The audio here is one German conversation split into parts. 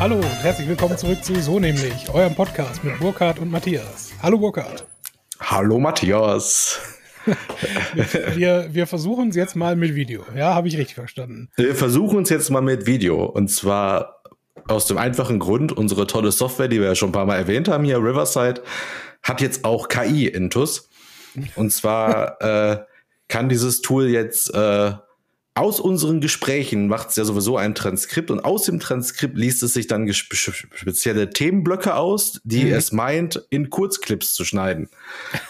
Hallo und herzlich willkommen zurück zu So nämlich, eurem Podcast mit Burkhard und Matthias. Hallo Burkhard. Hallo Matthias. wir, wir versuchen es jetzt mal mit Video. Ja, habe ich richtig verstanden. Wir versuchen es jetzt mal mit Video. Und zwar aus dem einfachen Grund, unsere tolle Software, die wir ja schon ein paar Mal erwähnt haben hier, Riverside, hat jetzt auch KI-Intus. Und zwar äh, kann dieses Tool jetzt äh, aus unseren Gesprächen macht es ja sowieso ein Transkript und aus dem Transkript liest es sich dann spezielle Themenblöcke aus, die mhm. es meint, in Kurzclips zu schneiden.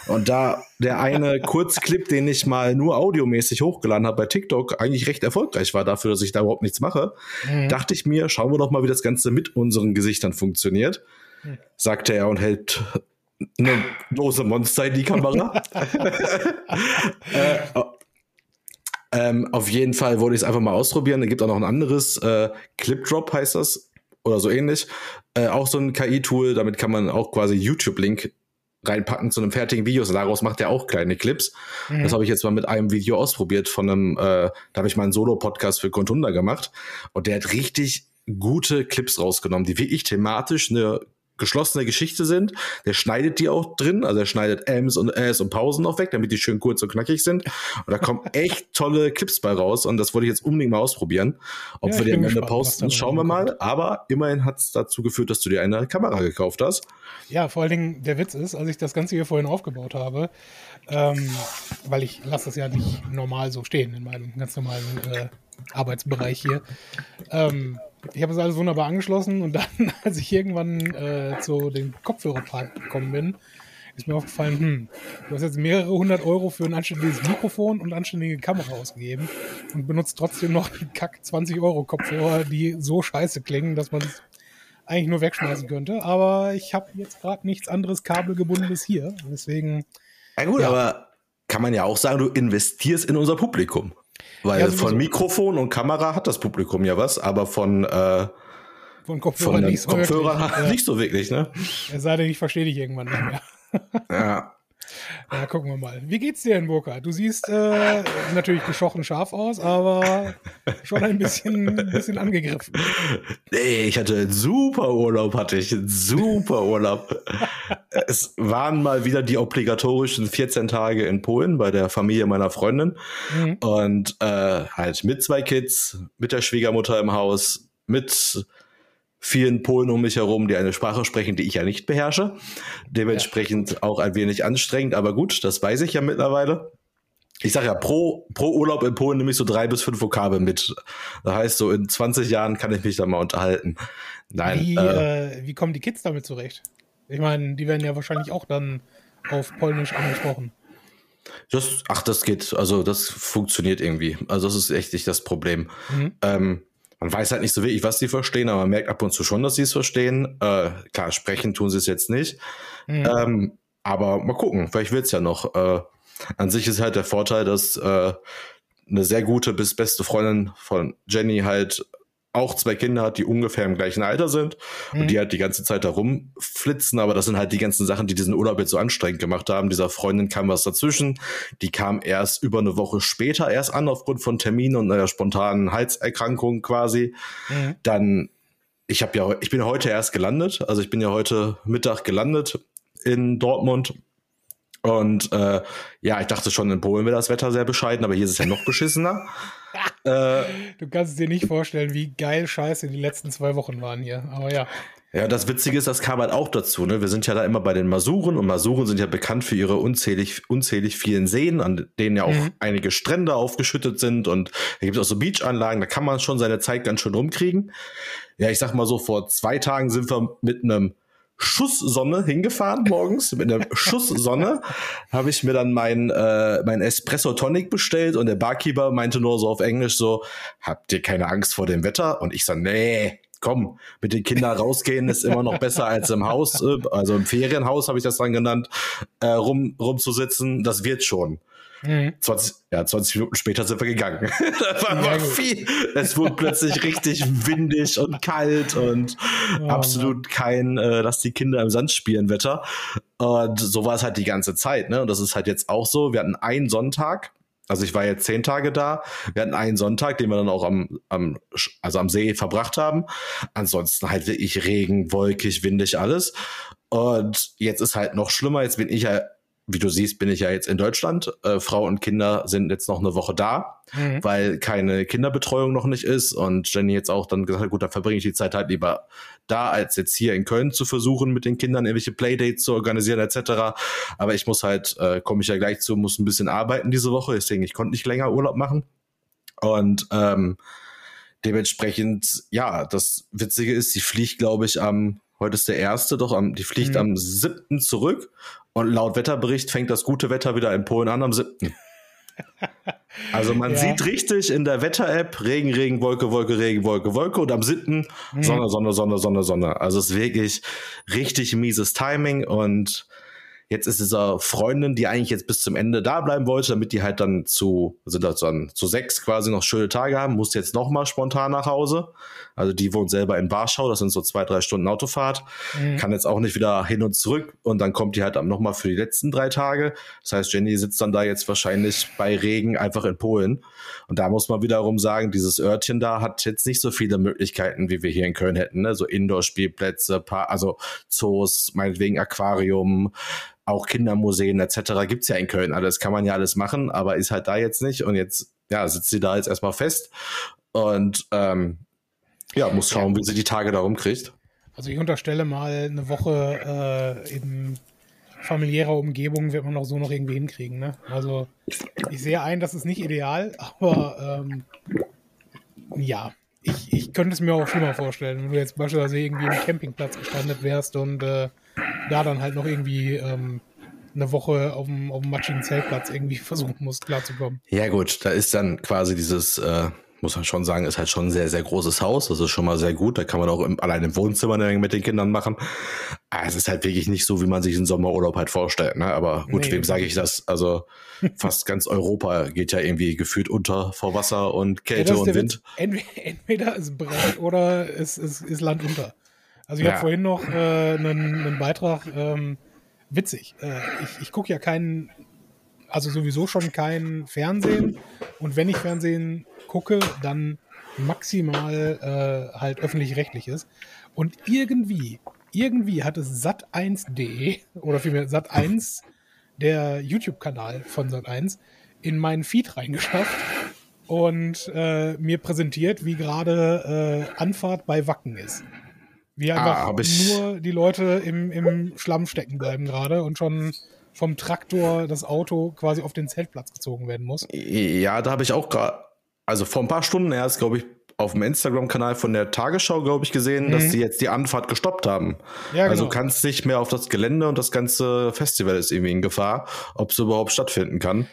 Und da der eine Kurzclip, den ich mal nur audiomäßig hochgeladen habe bei TikTok, eigentlich recht erfolgreich war dafür, dass ich da überhaupt nichts mache, mhm. dachte ich mir, schauen wir doch mal, wie das Ganze mit unseren Gesichtern funktioniert. Mhm. Sagte er und hält eine lose Monster in die Kamera. äh, ähm, auf jeden Fall wollte ich es einfach mal ausprobieren. Es gibt auch noch ein anderes, äh, ClipDrop heißt das oder so ähnlich. Äh, auch so ein KI-Tool, damit kann man auch quasi YouTube-Link reinpacken zu einem fertigen Video. Und daraus macht er auch kleine Clips. Mhm. Das habe ich jetzt mal mit einem Video ausprobiert von einem, äh, da habe ich mal einen Solo-Podcast für Contunda gemacht. Und der hat richtig gute Clips rausgenommen, die wirklich thematisch eine geschlossene Geschichte sind. Der schneidet die auch drin, also er schneidet Ms und Äs und Pausen noch weg, damit die schön kurz und knackig sind. Und da kommen echt tolle Clips bei raus und das wollte ich jetzt unbedingt mal ausprobieren. Ob ja, wir die am Ende posten, schauen wir mal. Aber immerhin hat es dazu geführt, dass du dir eine Kamera gekauft hast. Ja, vor allen Dingen der Witz ist, als ich das Ganze hier vorhin aufgebaut habe, ähm, weil ich lasse das ja nicht normal so stehen in meinem ganz normalen äh, Arbeitsbereich hier. Ähm, ich habe es alles wunderbar angeschlossen und dann, als ich irgendwann äh, zu dem Kopfhörerpark gekommen bin, ist mir aufgefallen, hm, du hast jetzt mehrere hundert Euro für ein anständiges Mikrofon und anständige Kamera ausgegeben und benutzt trotzdem noch einen Kack 20 Euro Kopfhörer, die so scheiße klingen, dass man es eigentlich nur wegschmeißen könnte. Aber ich habe jetzt gerade nichts anderes kabelgebundenes hier. Deswegen. Ja gut, ja. aber kann man ja auch sagen, du investierst in unser Publikum. Weil ja, von Mikrofon und Kamera hat das Publikum ja was, aber von, äh, von Kopfhörern nicht, so Kopfhörer nicht so wirklich, ne? Es sei denn, ich verstehe dich irgendwann nicht mehr. ja. Ja, gucken wir mal. Wie geht's dir denn, Burka? Du siehst äh, natürlich geschochen scharf aus, aber schon ein bisschen, ein bisschen angegriffen. Nee, ich hatte einen super Urlaub, hatte ich. Einen super Urlaub. es waren mal wieder die obligatorischen 14 Tage in Polen bei der Familie meiner Freundin. Mhm. Und äh, halt mit zwei Kids, mit der Schwiegermutter im Haus, mit vielen Polen um mich herum, die eine Sprache sprechen, die ich ja nicht beherrsche. Dementsprechend ja. auch ein wenig anstrengend, aber gut, das weiß ich ja mittlerweile. Ich sage ja, pro, pro Urlaub in Polen nehme ich so drei bis fünf Vokabeln mit. Das heißt, so in 20 Jahren kann ich mich da mal unterhalten. Nein. Wie, äh, äh, wie kommen die Kids damit zurecht? Ich meine, die werden ja wahrscheinlich auch dann auf Polnisch angesprochen. Das, ach, das geht, also das funktioniert irgendwie. Also das ist echt nicht das Problem. Mhm. Ähm, man weiß halt nicht so wirklich, was sie verstehen, aber man merkt ab und zu schon, dass sie es verstehen. Äh, klar, sprechen tun sie es jetzt nicht. Mhm. Ähm, aber mal gucken, vielleicht wird's ja noch. Äh, an sich ist halt der Vorteil, dass äh, eine sehr gute bis beste Freundin von Jenny halt auch zwei Kinder hat, die ungefähr im gleichen Alter sind mhm. und die halt die ganze Zeit da rumflitzen, aber das sind halt die ganzen Sachen, die diesen Urlaub jetzt so anstrengend gemacht haben. Dieser Freundin kam was dazwischen, die kam erst über eine Woche später erst an aufgrund von Terminen und einer spontanen Halserkrankung quasi. Mhm. Dann ich habe ja ich bin heute erst gelandet, also ich bin ja heute Mittag gelandet in Dortmund und äh, ja, ich dachte schon, in Polen wäre das Wetter sehr bescheiden, aber hier ist es ja noch beschissener. äh, du kannst es dir nicht vorstellen, wie geil scheiße die letzten zwei Wochen waren hier. Aber ja. Ja, das Witzige ist, das kam halt auch dazu. Ne? Wir sind ja da immer bei den Masuren und Masuren sind ja bekannt für ihre unzählig, unzählig vielen Seen, an denen ja auch mhm. einige Strände aufgeschüttet sind und da gibt es auch so Beachanlagen, da kann man schon seine Zeit ganz schön rumkriegen. Ja, ich sag mal so, vor zwei Tagen sind wir mit einem Schusssonne hingefahren morgens. Mit einer Schusssonne habe ich mir dann mein, äh, mein Espresso Tonic bestellt und der Barkeeper meinte nur so auf Englisch so, habt ihr keine Angst vor dem Wetter? Und ich so, nee, komm, mit den Kindern rausgehen ist immer noch besser als im Haus, äh, also im Ferienhaus habe ich das dann genannt, äh, rum, rumzusitzen. Das wird schon. Mhm. 20, ja, 20 Minuten später sind wir gegangen. das war ja, viel. Es wurde plötzlich richtig windig und kalt und oh, absolut kein, äh, dass die Kinder im Sand spielen Wetter. Und so war es halt die ganze Zeit. Ne? Und das ist halt jetzt auch so. Wir hatten einen Sonntag, Also ich war jetzt zehn Tage da. Wir hatten einen Sonntag, den wir dann auch am, am, also am See verbracht haben. Ansonsten halt wirklich Regen, wolkig, windig, alles. Und jetzt ist halt noch schlimmer. Jetzt bin ich ja wie du siehst, bin ich ja jetzt in Deutschland. Äh, Frau und Kinder sind jetzt noch eine Woche da, mhm. weil keine Kinderbetreuung noch nicht ist. Und Jenny jetzt auch dann gesagt hat, gut, dann verbringe ich die Zeit halt lieber da, als jetzt hier in Köln zu versuchen, mit den Kindern irgendwelche Playdates zu organisieren etc. Aber ich muss halt, äh, komme ich ja gleich zu, muss ein bisschen arbeiten diese Woche. Deswegen, ich konnte nicht länger Urlaub machen. Und ähm, dementsprechend, ja, das Witzige ist, sie fliegt, glaube ich, am Heute ist der erste, doch am, die fliegt mhm. am siebten zurück und laut Wetterbericht fängt das gute Wetter wieder in Polen an am siebten. Also man ja. sieht richtig in der Wetter-App Regen, Regen, Wolke, Wolke, Regen, Wolke, Wolke und am siebten mhm. Sonne, Sonne, Sonne, Sonne, Sonne. Also es ist wirklich richtig mieses Timing und Jetzt ist dieser Freundin, die eigentlich jetzt bis zum Ende da bleiben wollte, damit die halt dann zu, sind das dann zu sechs quasi noch schöne Tage haben, muss jetzt noch mal spontan nach Hause. Also die wohnt selber in Warschau, das sind so zwei, drei Stunden Autofahrt, mhm. kann jetzt auch nicht wieder hin und zurück und dann kommt die halt noch mal für die letzten drei Tage. Das heißt, Jenny sitzt dann da jetzt wahrscheinlich bei Regen einfach in Polen. Und da muss man wiederum sagen, dieses Örtchen da hat jetzt nicht so viele Möglichkeiten, wie wir hier in Köln hätten. Ne? So Indoor-Spielplätze, also Zoos, meinetwegen Aquarium, auch Kindermuseen etc. gibt's ja in Köln alles, kann man ja alles machen, aber ist halt da jetzt nicht und jetzt ja, sitzt sie da jetzt erstmal fest und ähm, ja, muss schauen, wie sie die Tage darum kriegt. Also ich unterstelle mal, eine Woche äh, in familiärer Umgebung wird man auch so noch irgendwie hinkriegen. Ne? Also ich sehe ein, das ist nicht ideal, aber ähm, ja, ich, ich könnte es mir auch schlimmer vorstellen, wenn du jetzt beispielsweise irgendwie im Campingplatz gestrandet wärst und äh, da dann halt noch irgendwie ähm, eine Woche auf dem, auf dem matschigen Zeltplatz irgendwie versuchen musst, klarzukommen. Ja gut, da ist dann quasi dieses, äh, muss man schon sagen, ist halt schon ein sehr, sehr großes Haus. Das ist schon mal sehr gut. Da kann man auch im, allein im Wohnzimmer mit den Kindern machen. Aber es ist halt wirklich nicht so, wie man sich einen Sommerurlaub halt vorstellt. Ne? Aber gut, nee, wem sage ich das? Also fast ganz Europa geht ja irgendwie gefühlt unter vor Wasser und Kälte ja, und Wind. Entweder, entweder ist Brett oder es ist, ist Land unter. Also ich ja. habe vorhin noch äh, einen, einen, Beitrag, ähm, witzig. Äh, ich ich gucke ja keinen, also sowieso schon kein Fernsehen. Und wenn ich Fernsehen gucke, dann maximal äh, halt öffentlich-rechtliches. Und irgendwie, irgendwie hat es Sat1.de oder vielmehr Sat1, der YouTube-Kanal von Sat1, in meinen Feed reingeschafft und äh, mir präsentiert, wie gerade äh, Anfahrt bei Wacken ist. Wie einfach ah, nur die Leute im, im Schlamm stecken bleiben gerade und schon vom Traktor das Auto quasi auf den Zeltplatz gezogen werden muss. Ja, da habe ich auch gerade, also vor ein paar Stunden erst, glaube ich, auf dem Instagram-Kanal von der Tagesschau, glaube ich, gesehen, mhm. dass sie jetzt die Anfahrt gestoppt haben. Ja, also genau. Also kannst nicht mehr auf das Gelände und das ganze Festival ist irgendwie in Gefahr, ob es überhaupt stattfinden kann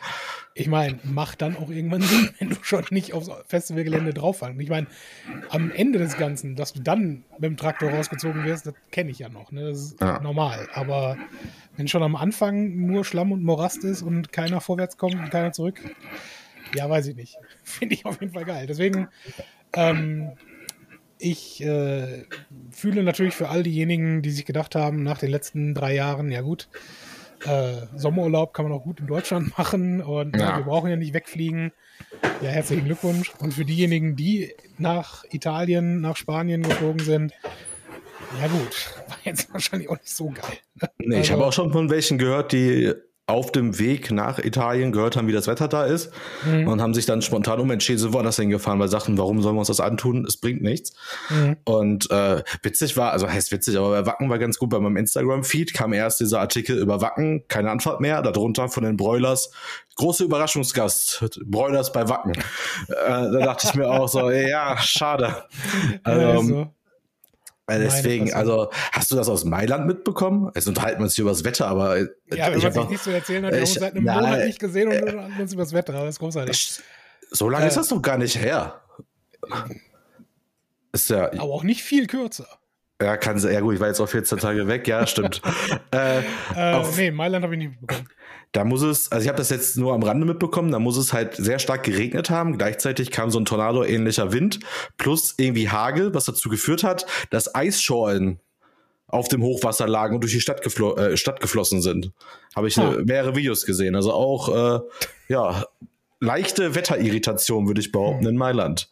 ich meine, macht dann auch irgendwann Sinn, wenn du schon nicht aufs Festivalgelände drauffallst. Ich meine, am Ende des Ganzen, dass du dann mit dem Traktor rausgezogen wirst, das kenne ich ja noch. Ne? Das ist ja. normal. Aber wenn schon am Anfang nur Schlamm und Morast ist und keiner vorwärts kommt und keiner zurück, ja, weiß ich nicht. Finde ich auf jeden Fall geil. Deswegen, ähm, ich äh, fühle natürlich für all diejenigen, die sich gedacht haben, nach den letzten drei Jahren, ja gut, äh, Sommerurlaub kann man auch gut in Deutschland machen und ja. äh, wir brauchen ja nicht wegfliegen. Ja, herzlichen Glückwunsch. Und für diejenigen, die nach Italien, nach Spanien geflogen sind, ja gut, war jetzt wahrscheinlich auch nicht so geil. Nee, also, ich habe auch schon von welchen gehört, die auf dem Weg nach Italien gehört haben, wie das Wetter da ist mhm. und haben sich dann spontan umentschieden, sind woanders hingefahren, weil sagten, warum sollen wir uns das antun? Es bringt nichts. Mhm. Und äh, witzig war, also heißt witzig, aber bei Wacken war ganz gut. Bei meinem Instagram-Feed kam erst dieser Artikel über Wacken, keine Antwort mehr, darunter von den Broilers, große Überraschungsgast, Broilers bei Wacken. äh, da dachte ich mir auch so, ja, schade. Also, ja, so. Weil deswegen, also hast du das aus Mailand mitbekommen? Jetzt unterhalten wir uns hier über das Wetter, aber. Ja, wenn man sich nicht zu erzählen hat, wir haben uns seit einem na, Monat nicht gesehen und äh, unterhalten uns über das Wetter, das ist großartig. So lange äh, ist das doch gar nicht her. Ist ja. Aber auch nicht viel kürzer. Ja, kann ja gut, ich war jetzt auch 14 Tage weg, ja, stimmt. äh, äh, nee, Mailand habe ich nicht mitbekommen. Da muss es, also ich habe das jetzt nur am Rande mitbekommen, da muss es halt sehr stark geregnet haben. Gleichzeitig kam so ein Tornado-ähnlicher Wind plus irgendwie Hagel, was dazu geführt hat, dass Eisschollen auf dem Hochwasser lagen und durch die Stadt, geflo äh, Stadt geflossen sind. Habe ich ne, mehrere Videos gesehen. Also auch, äh, ja, leichte Wetterirritation, würde ich behaupten, hm. in Mailand.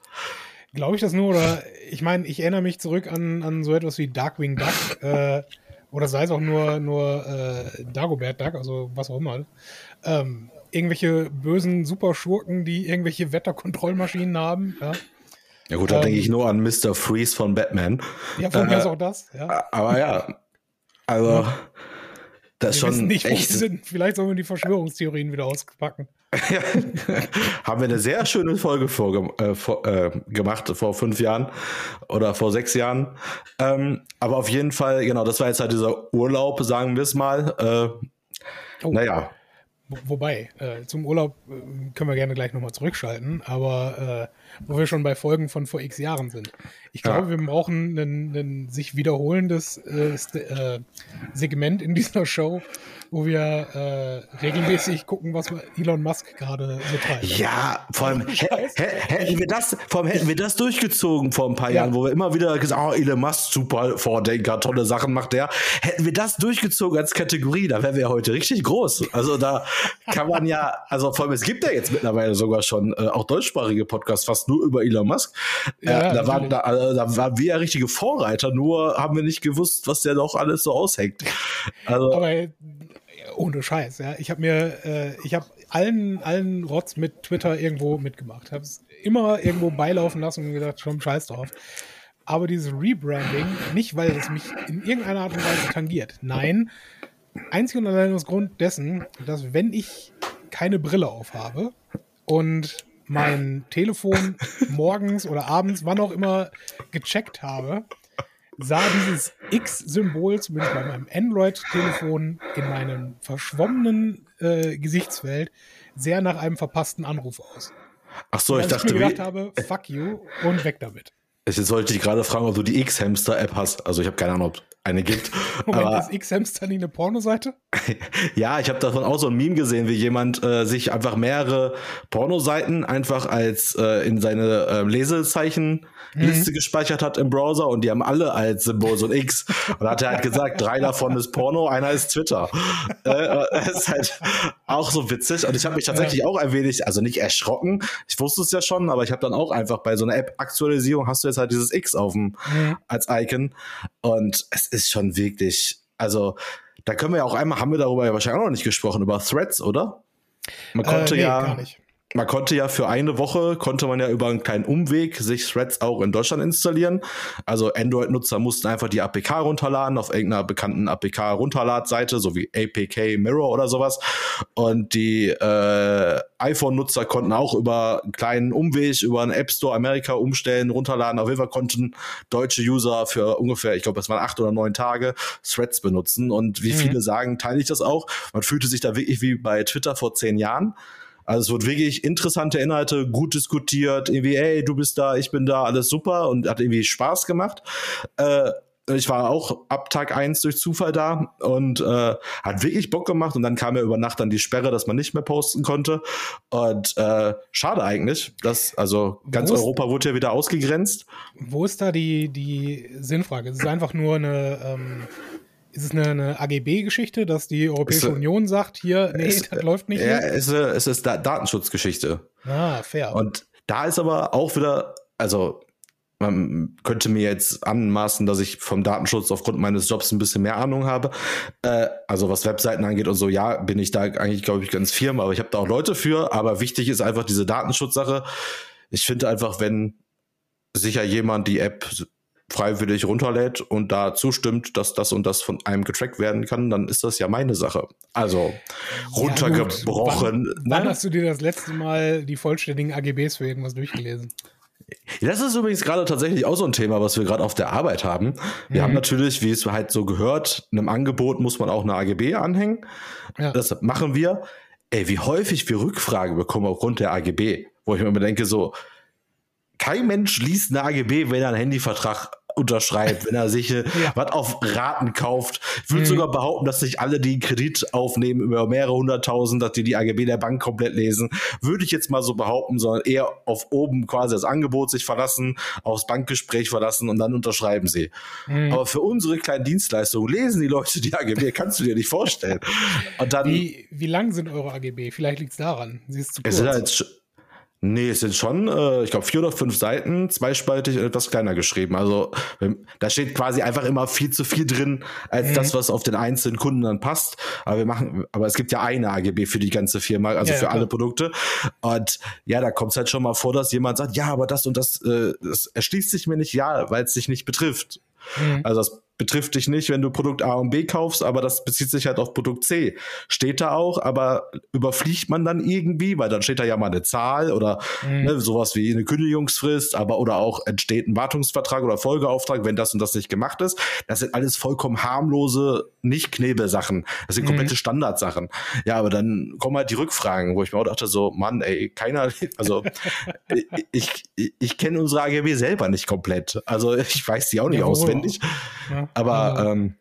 Glaube ich das nur? Oder ich meine, ich erinnere mich zurück an, an so etwas wie Darkwing Duck. äh, oder sei es auch nur, nur äh, Dagobert Duck, also was auch immer. Ähm, irgendwelche bösen Superschurken, die irgendwelche Wetterkontrollmaschinen haben. Ja, ja gut, da ähm, denke ich nur an Mr. Freeze von Batman. Ja, von mir äh, ist auch das. Ja. Aber ja, also das ist schon nicht, echt. Sind. Vielleicht sollen wir die Verschwörungstheorien wieder auspacken. Haben wir eine sehr schöne Folge vor, äh, vor, äh, gemacht vor fünf Jahren oder vor sechs Jahren. Ähm, aber auf jeden Fall, genau, das war jetzt halt dieser Urlaub, sagen wir es mal. Äh, oh. Naja. Wobei, äh, zum Urlaub äh, können wir gerne gleich nochmal zurückschalten, aber äh, wo wir schon bei Folgen von vor x Jahren sind. Ich glaube, ja. wir brauchen ein, sich wiederholendes äh, äh, Segment in dieser Show, wo wir äh, regelmäßig gucken, was Elon Musk gerade so treibt. Ja, vor allem hätten wir das, vor allem hätten wir das durchgezogen vor ein paar ja. Jahren, wo wir immer wieder gesagt, oh, Elon Musk, super Vordenker, tolle Sachen macht der. Hätten wir das durchgezogen als Kategorie, da wären wir heute richtig groß. Also da kann man ja, also vor allem, es gibt ja jetzt mittlerweile sogar schon äh, auch deutschsprachige Podcasts fast nur über Elon Musk. Äh, ja, da, waren, da, also, da waren wir ja richtige Vorreiter, nur haben wir nicht gewusst, was der doch alles so aushängt. Also, Aber ohne Scheiß, ja. Ich habe mir, äh, ich habe allen, allen Rotz mit Twitter irgendwo mitgemacht. Habe es immer irgendwo beilaufen lassen und gedacht, schon Scheiß drauf. Aber dieses Rebranding, nicht weil es mich in irgendeiner Art und Weise tangiert. Nein, einzig und allein aus Grund dessen, dass wenn ich keine Brille aufhabe und mein Telefon morgens oder abends, wann auch immer, gecheckt habe, sah dieses X-Symbol, zumindest bei meinem Android-Telefon, in meinem verschwommenen äh, Gesichtsfeld sehr nach einem verpassten Anruf aus. Ach so, ich dachte, ich mir gedacht habe, fuck you und weg damit. Jetzt sollte ich gerade fragen, ob du die X-Hamster-App hast. Also ich habe keine Ahnung, ob eine gibt. Moment, aber, ist X-Hamster nicht eine Pornoseite? ja, ich habe davon auch so ein Meme gesehen, wie jemand äh, sich einfach mehrere Pornoseiten einfach als äh, in seine äh, Lesezeichenliste mhm. gespeichert hat im Browser und die haben alle als Symbol so ein X. Und hat er halt gesagt, drei davon ist Porno, einer ist Twitter. äh, das ist halt auch so witzig. Und ich habe mich tatsächlich ja. auch ein wenig, also nicht erschrocken, ich wusste es ja schon, aber ich habe dann auch einfach bei so einer App-Aktualisierung hast du jetzt halt dieses X auf dem mhm. als Icon. Und es ist schon wirklich, also da können wir ja auch einmal, haben wir darüber ja wahrscheinlich auch noch nicht gesprochen, über Threads, oder? Man konnte äh, nee, ja. Gar nicht man konnte ja für eine Woche, konnte man ja über einen kleinen Umweg sich Threads auch in Deutschland installieren. Also Android-Nutzer mussten einfach die APK runterladen auf irgendeiner bekannten APK-Runterladseite, so wie APK Mirror oder sowas. Und die äh, iPhone-Nutzer konnten auch über einen kleinen Umweg über einen App Store Amerika umstellen, runterladen. Auf jeden Fall konnten deutsche User für ungefähr, ich glaube, das waren acht oder neun Tage, Threads benutzen. Und wie mhm. viele sagen, teile ich das auch. Man fühlte sich da wirklich wie bei Twitter vor zehn Jahren. Also es wird wirklich interessante Inhalte, gut diskutiert, irgendwie, ey, du bist da, ich bin da, alles super und hat irgendwie Spaß gemacht. Äh, ich war auch ab Tag eins durch Zufall da und äh, hat wirklich Bock gemacht und dann kam ja über Nacht dann die Sperre, dass man nicht mehr posten konnte. Und äh, schade eigentlich, dass, also ganz Europa wurde ja wieder ausgegrenzt. Wo ist da die, die Sinnfrage? Es ist einfach nur eine ähm, ist es eine, eine AGB-Geschichte, dass die Europäische ist, Union sagt, hier, nee, ist, das läuft nicht? Ja, es ist, es ist Datenschutzgeschichte. Ah, fair. Und da ist aber auch wieder, also man könnte mir jetzt anmaßen, dass ich vom Datenschutz aufgrund meines Jobs ein bisschen mehr Ahnung habe. Äh, also was Webseiten angeht und so, ja, bin ich da eigentlich, glaube ich, ganz firm, aber ich habe da auch Leute für. Aber wichtig ist einfach diese Datenschutzsache. Ich finde einfach, wenn sicher jemand die App freiwillig runterlädt und da zustimmt, dass das und das von einem getrackt werden kann, dann ist das ja meine Sache. Also runtergebrochen. Ja, wann, wann, ne? hast du dir das letzte Mal die vollständigen AGBs für irgendwas durchgelesen? Das ist übrigens gerade tatsächlich auch so ein Thema, was wir gerade auf der Arbeit haben. Wir mhm. haben natürlich, wie es halt so gehört, einem Angebot muss man auch eine AGB anhängen. Ja. Das machen wir. Ey, wie häufig wir Rückfragen bekommen aufgrund der AGB, wo ich mir immer denke, so, kein Mensch liest eine AGB, wenn er einen Handyvertrag unterschreibt, wenn er sich ja. was auf Raten kauft. Ich würde mhm. sogar behaupten, dass sich alle, die einen Kredit aufnehmen über mehrere hunderttausend, dass die die AGB der Bank komplett lesen. Würde ich jetzt mal so behaupten, sondern eher auf oben quasi das Angebot sich verlassen, aufs Bankgespräch verlassen und dann unterschreiben sie. Mhm. Aber für unsere kleinen Dienstleistungen lesen die Leute die AGB, kannst du dir nicht vorstellen. Und dann, wie, wie lang sind eure AGB? Vielleicht liegt es daran. Sie ist zu kurz. Es sind halt Nee, es sind schon, äh, ich glaube, vier oder fünf Seiten, zweispaltig und etwas kleiner geschrieben. Also da steht quasi einfach immer viel zu viel drin, als mhm. das, was auf den einzelnen Kunden dann passt. Aber wir machen, aber es gibt ja eine AGB für die ganze Firma, also ja, für ja, alle Produkte. Und ja, da kommt es halt schon mal vor, dass jemand sagt, ja, aber das und das, äh, das erschließt sich mir nicht, ja, weil es sich nicht betrifft. Mhm. Also das betrifft dich nicht, wenn du Produkt A und B kaufst, aber das bezieht sich halt auf Produkt C. Steht da auch, aber überfliegt man dann irgendwie, weil dann steht da ja mal eine Zahl oder mhm. ne, sowas wie eine Kündigungsfrist, aber oder auch entsteht ein Wartungsvertrag oder Folgeauftrag, wenn das und das nicht gemacht ist. Das sind alles vollkommen harmlose, nicht Knebelsachen. Das sind mhm. komplette Standardsachen. Ja, aber dann kommen halt die Rückfragen, wo ich mir auch dachte so, Mann, ey, keiner, also ich, ich, ich kenne unsere AGB selber nicht komplett. Also ich weiß die auch nicht ja, auswendig. Ja. Aber ja. ähm,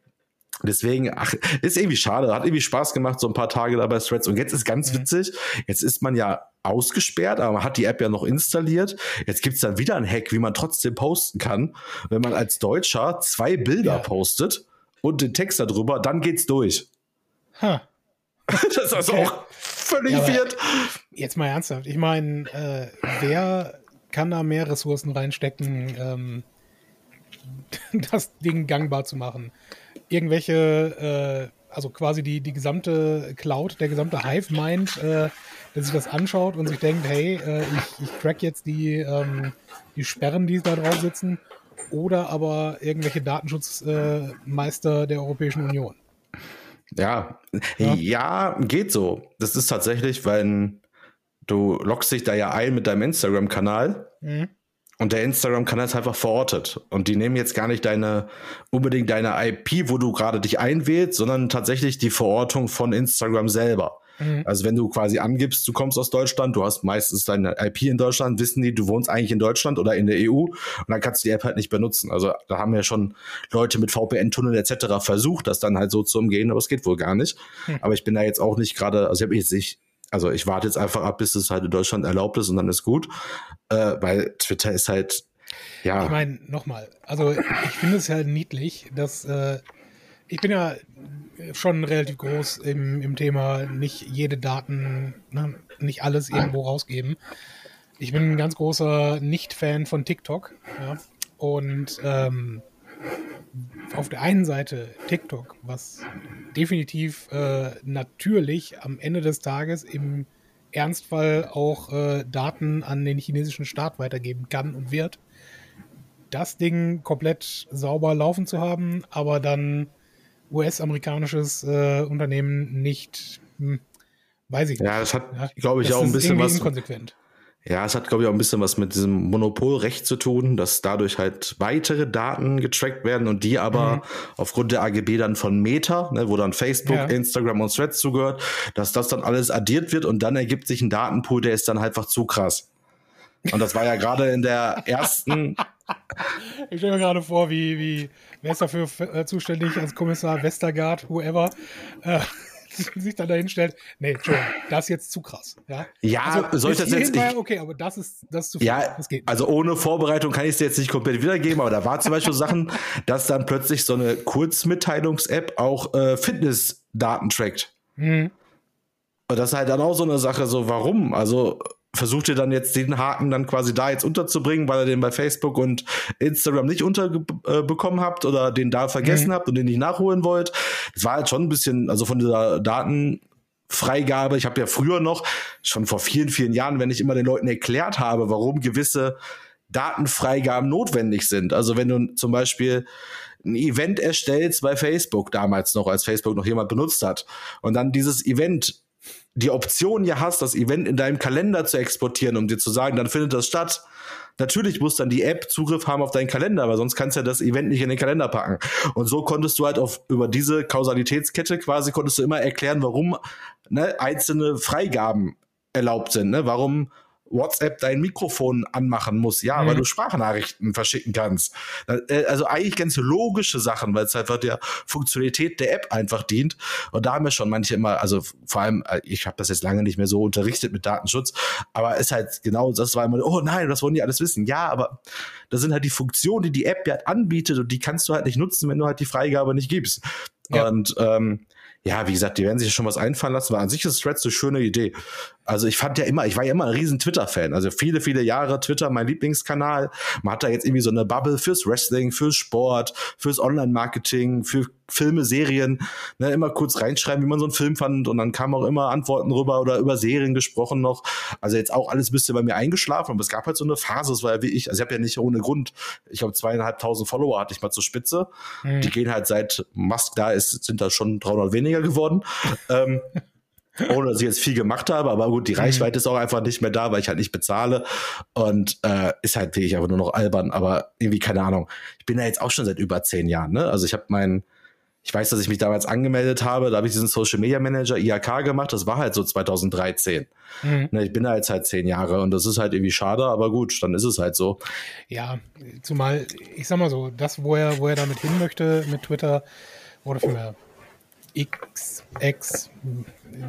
deswegen, ach, ist irgendwie schade. Hat irgendwie Spaß gemacht, so ein paar Tage da bei Threads. Und jetzt ist ganz mhm. witzig, jetzt ist man ja ausgesperrt, aber man hat die App ja noch installiert. Jetzt gibt's dann wieder einen Hack, wie man trotzdem posten kann. Wenn man als Deutscher zwei Bilder ja. postet und den Text darüber, dann geht's durch. Huh. das ist also okay. auch völlig ja, wird. Jetzt mal ernsthaft. Ich meine, äh, wer kann da mehr Ressourcen reinstecken? Ähm, das Ding gangbar zu machen. Irgendwelche, äh, also quasi die, die gesamte Cloud, der gesamte Hive-Mind, äh, der sich das anschaut und sich denkt, hey, äh, ich, ich crack jetzt die, ähm, die Sperren, die da drauf sitzen, oder aber irgendwelche Datenschutzmeister der Europäischen Union. Ja. ja, ja, geht so. Das ist tatsächlich, wenn du loggst dich da ja ein mit deinem Instagram-Kanal. Mhm. Und der Instagram-Kanal ist einfach verortet. Und die nehmen jetzt gar nicht deine, unbedingt deine IP, wo du gerade dich einwählst, sondern tatsächlich die Verortung von Instagram selber. Mhm. Also wenn du quasi angibst, du kommst aus Deutschland, du hast meistens deine IP in Deutschland, wissen die, du wohnst eigentlich in Deutschland oder in der EU und dann kannst du die App halt nicht benutzen. Also da haben ja schon Leute mit VPN-Tunnel etc. versucht, das dann halt so zu umgehen, aber es geht wohl gar nicht. Mhm. Aber ich bin da jetzt auch nicht gerade, also ich habe jetzt nicht also ich warte jetzt einfach ab, bis es halt in Deutschland erlaubt ist und dann ist gut, äh, weil Twitter ist halt, ja. Ich meine, nochmal, also ich finde es ja niedlich, dass äh, ich bin ja schon relativ groß im, im Thema nicht jede Daten, ne, nicht alles irgendwo rausgeben. Ich bin ein ganz großer Nicht-Fan von TikTok. Ja, und ähm, auf der einen Seite TikTok, was definitiv äh, natürlich am Ende des Tages im Ernstfall auch äh, Daten an den chinesischen Staat weitergeben kann und wird. Das Ding komplett sauber laufen zu haben, aber dann US-amerikanisches äh, Unternehmen nicht, hm, weiß ich nicht. Ja, das hat, glaube ich, auch ein bisschen was. Inkonsequent. Ja, es hat, glaube ich, auch ein bisschen was mit diesem Monopolrecht zu tun, dass dadurch halt weitere Daten getrackt werden und die aber mhm. aufgrund der AGB dann von Meta, ne, wo dann Facebook, ja. Instagram und Threads zugehört, dass das dann alles addiert wird und dann ergibt sich ein Datenpool, der ist dann einfach zu krass. Und das war ja gerade in der ersten. Ich stelle mir gerade vor, wie, wie, wer ist dafür äh, zuständig als Kommissar Westergaard, whoever, äh, sich dann dahin stellt, nee, Entschuldigung, das ist jetzt zu krass. Ja, ja also, soll ich das jetzt nicht? Okay, aber das ist, das ist zu viel. Ja, das geht also ohne Vorbereitung kann ich es jetzt nicht komplett wiedergeben, aber da war zum Beispiel Sachen, dass dann plötzlich so eine Kurzmitteilungs-App auch äh, Fitnessdaten trackt. Mhm. Und das ist halt dann auch so eine Sache, so warum? Also versucht ihr dann jetzt den Haken dann quasi da jetzt unterzubringen, weil ihr den bei Facebook und Instagram nicht unterbekommen habt oder den da vergessen mhm. habt und den nicht nachholen wollt. Das war halt schon ein bisschen, also von dieser Datenfreigabe. Ich habe ja früher noch, schon vor vielen, vielen Jahren, wenn ich immer den Leuten erklärt habe, warum gewisse Datenfreigaben notwendig sind. Also wenn du zum Beispiel ein Event erstellst bei Facebook, damals noch, als Facebook noch jemand benutzt hat, und dann dieses Event die Option ja hast, das Event in deinem Kalender zu exportieren, um dir zu sagen, dann findet das statt. Natürlich muss dann die App Zugriff haben auf deinen Kalender, weil sonst kannst du ja das Event nicht in den Kalender packen. Und so konntest du halt auf, über diese Kausalitätskette quasi, konntest du immer erklären, warum ne, einzelne Freigaben erlaubt sind. Ne? Warum WhatsApp dein Mikrofon anmachen muss. Ja, mhm. weil du Sprachnachrichten verschicken kannst. Äh, also eigentlich ganz logische Sachen, weil es einfach der Funktionalität der App einfach dient. Und da haben wir schon manche immer, also vor allem, äh, ich habe das jetzt lange nicht mehr so unterrichtet mit Datenschutz, aber es ist halt genau, das war immer, oh nein, das wollen die alles wissen. Ja, aber das sind halt die Funktionen, die die App ja anbietet und die kannst du halt nicht nutzen, wenn du halt die Freigabe nicht gibst. Ja. Und ähm, ja, wie gesagt, die werden sich schon was einfallen lassen, weil an sich ist Threads eine schöne Idee. Also ich fand ja immer, ich war ja immer ein riesen Twitter-Fan. Also viele, viele Jahre Twitter, mein Lieblingskanal. Man hat da jetzt irgendwie so eine Bubble fürs Wrestling, fürs Sport, fürs Online-Marketing, für Filme, Serien. Ne, immer kurz reinschreiben, wie man so einen Film fand. Und dann kamen auch immer Antworten rüber oder über Serien gesprochen noch. Also jetzt auch alles ein bisschen bei mir eingeschlafen. Aber es gab halt so eine Phase, es war ja wie ich, also ich habe ja nicht ohne Grund, ich glaube zweieinhalbtausend Follower hatte ich mal zur Spitze. Mhm. Die gehen halt seit Musk da ist, sind da schon 300 weniger geworden. ähm, ohne dass ich jetzt viel gemacht habe, aber gut, die mhm. Reichweite ist auch einfach nicht mehr da, weil ich halt nicht bezahle und äh, ist halt wirklich einfach nur noch albern, aber irgendwie keine Ahnung. Ich bin da jetzt auch schon seit über zehn Jahren, ne? Also ich habe meinen, ich weiß, dass ich mich damals angemeldet habe, da habe ich diesen Social Media Manager IAK gemacht, das war halt so 2013. Mhm. Ne, ich bin da jetzt halt zehn Jahre und das ist halt irgendwie schade, aber gut, dann ist es halt so. Ja, zumal, ich sag mal so, das, wo er, wo er damit hin möchte mit Twitter, oder vielmehr X, X,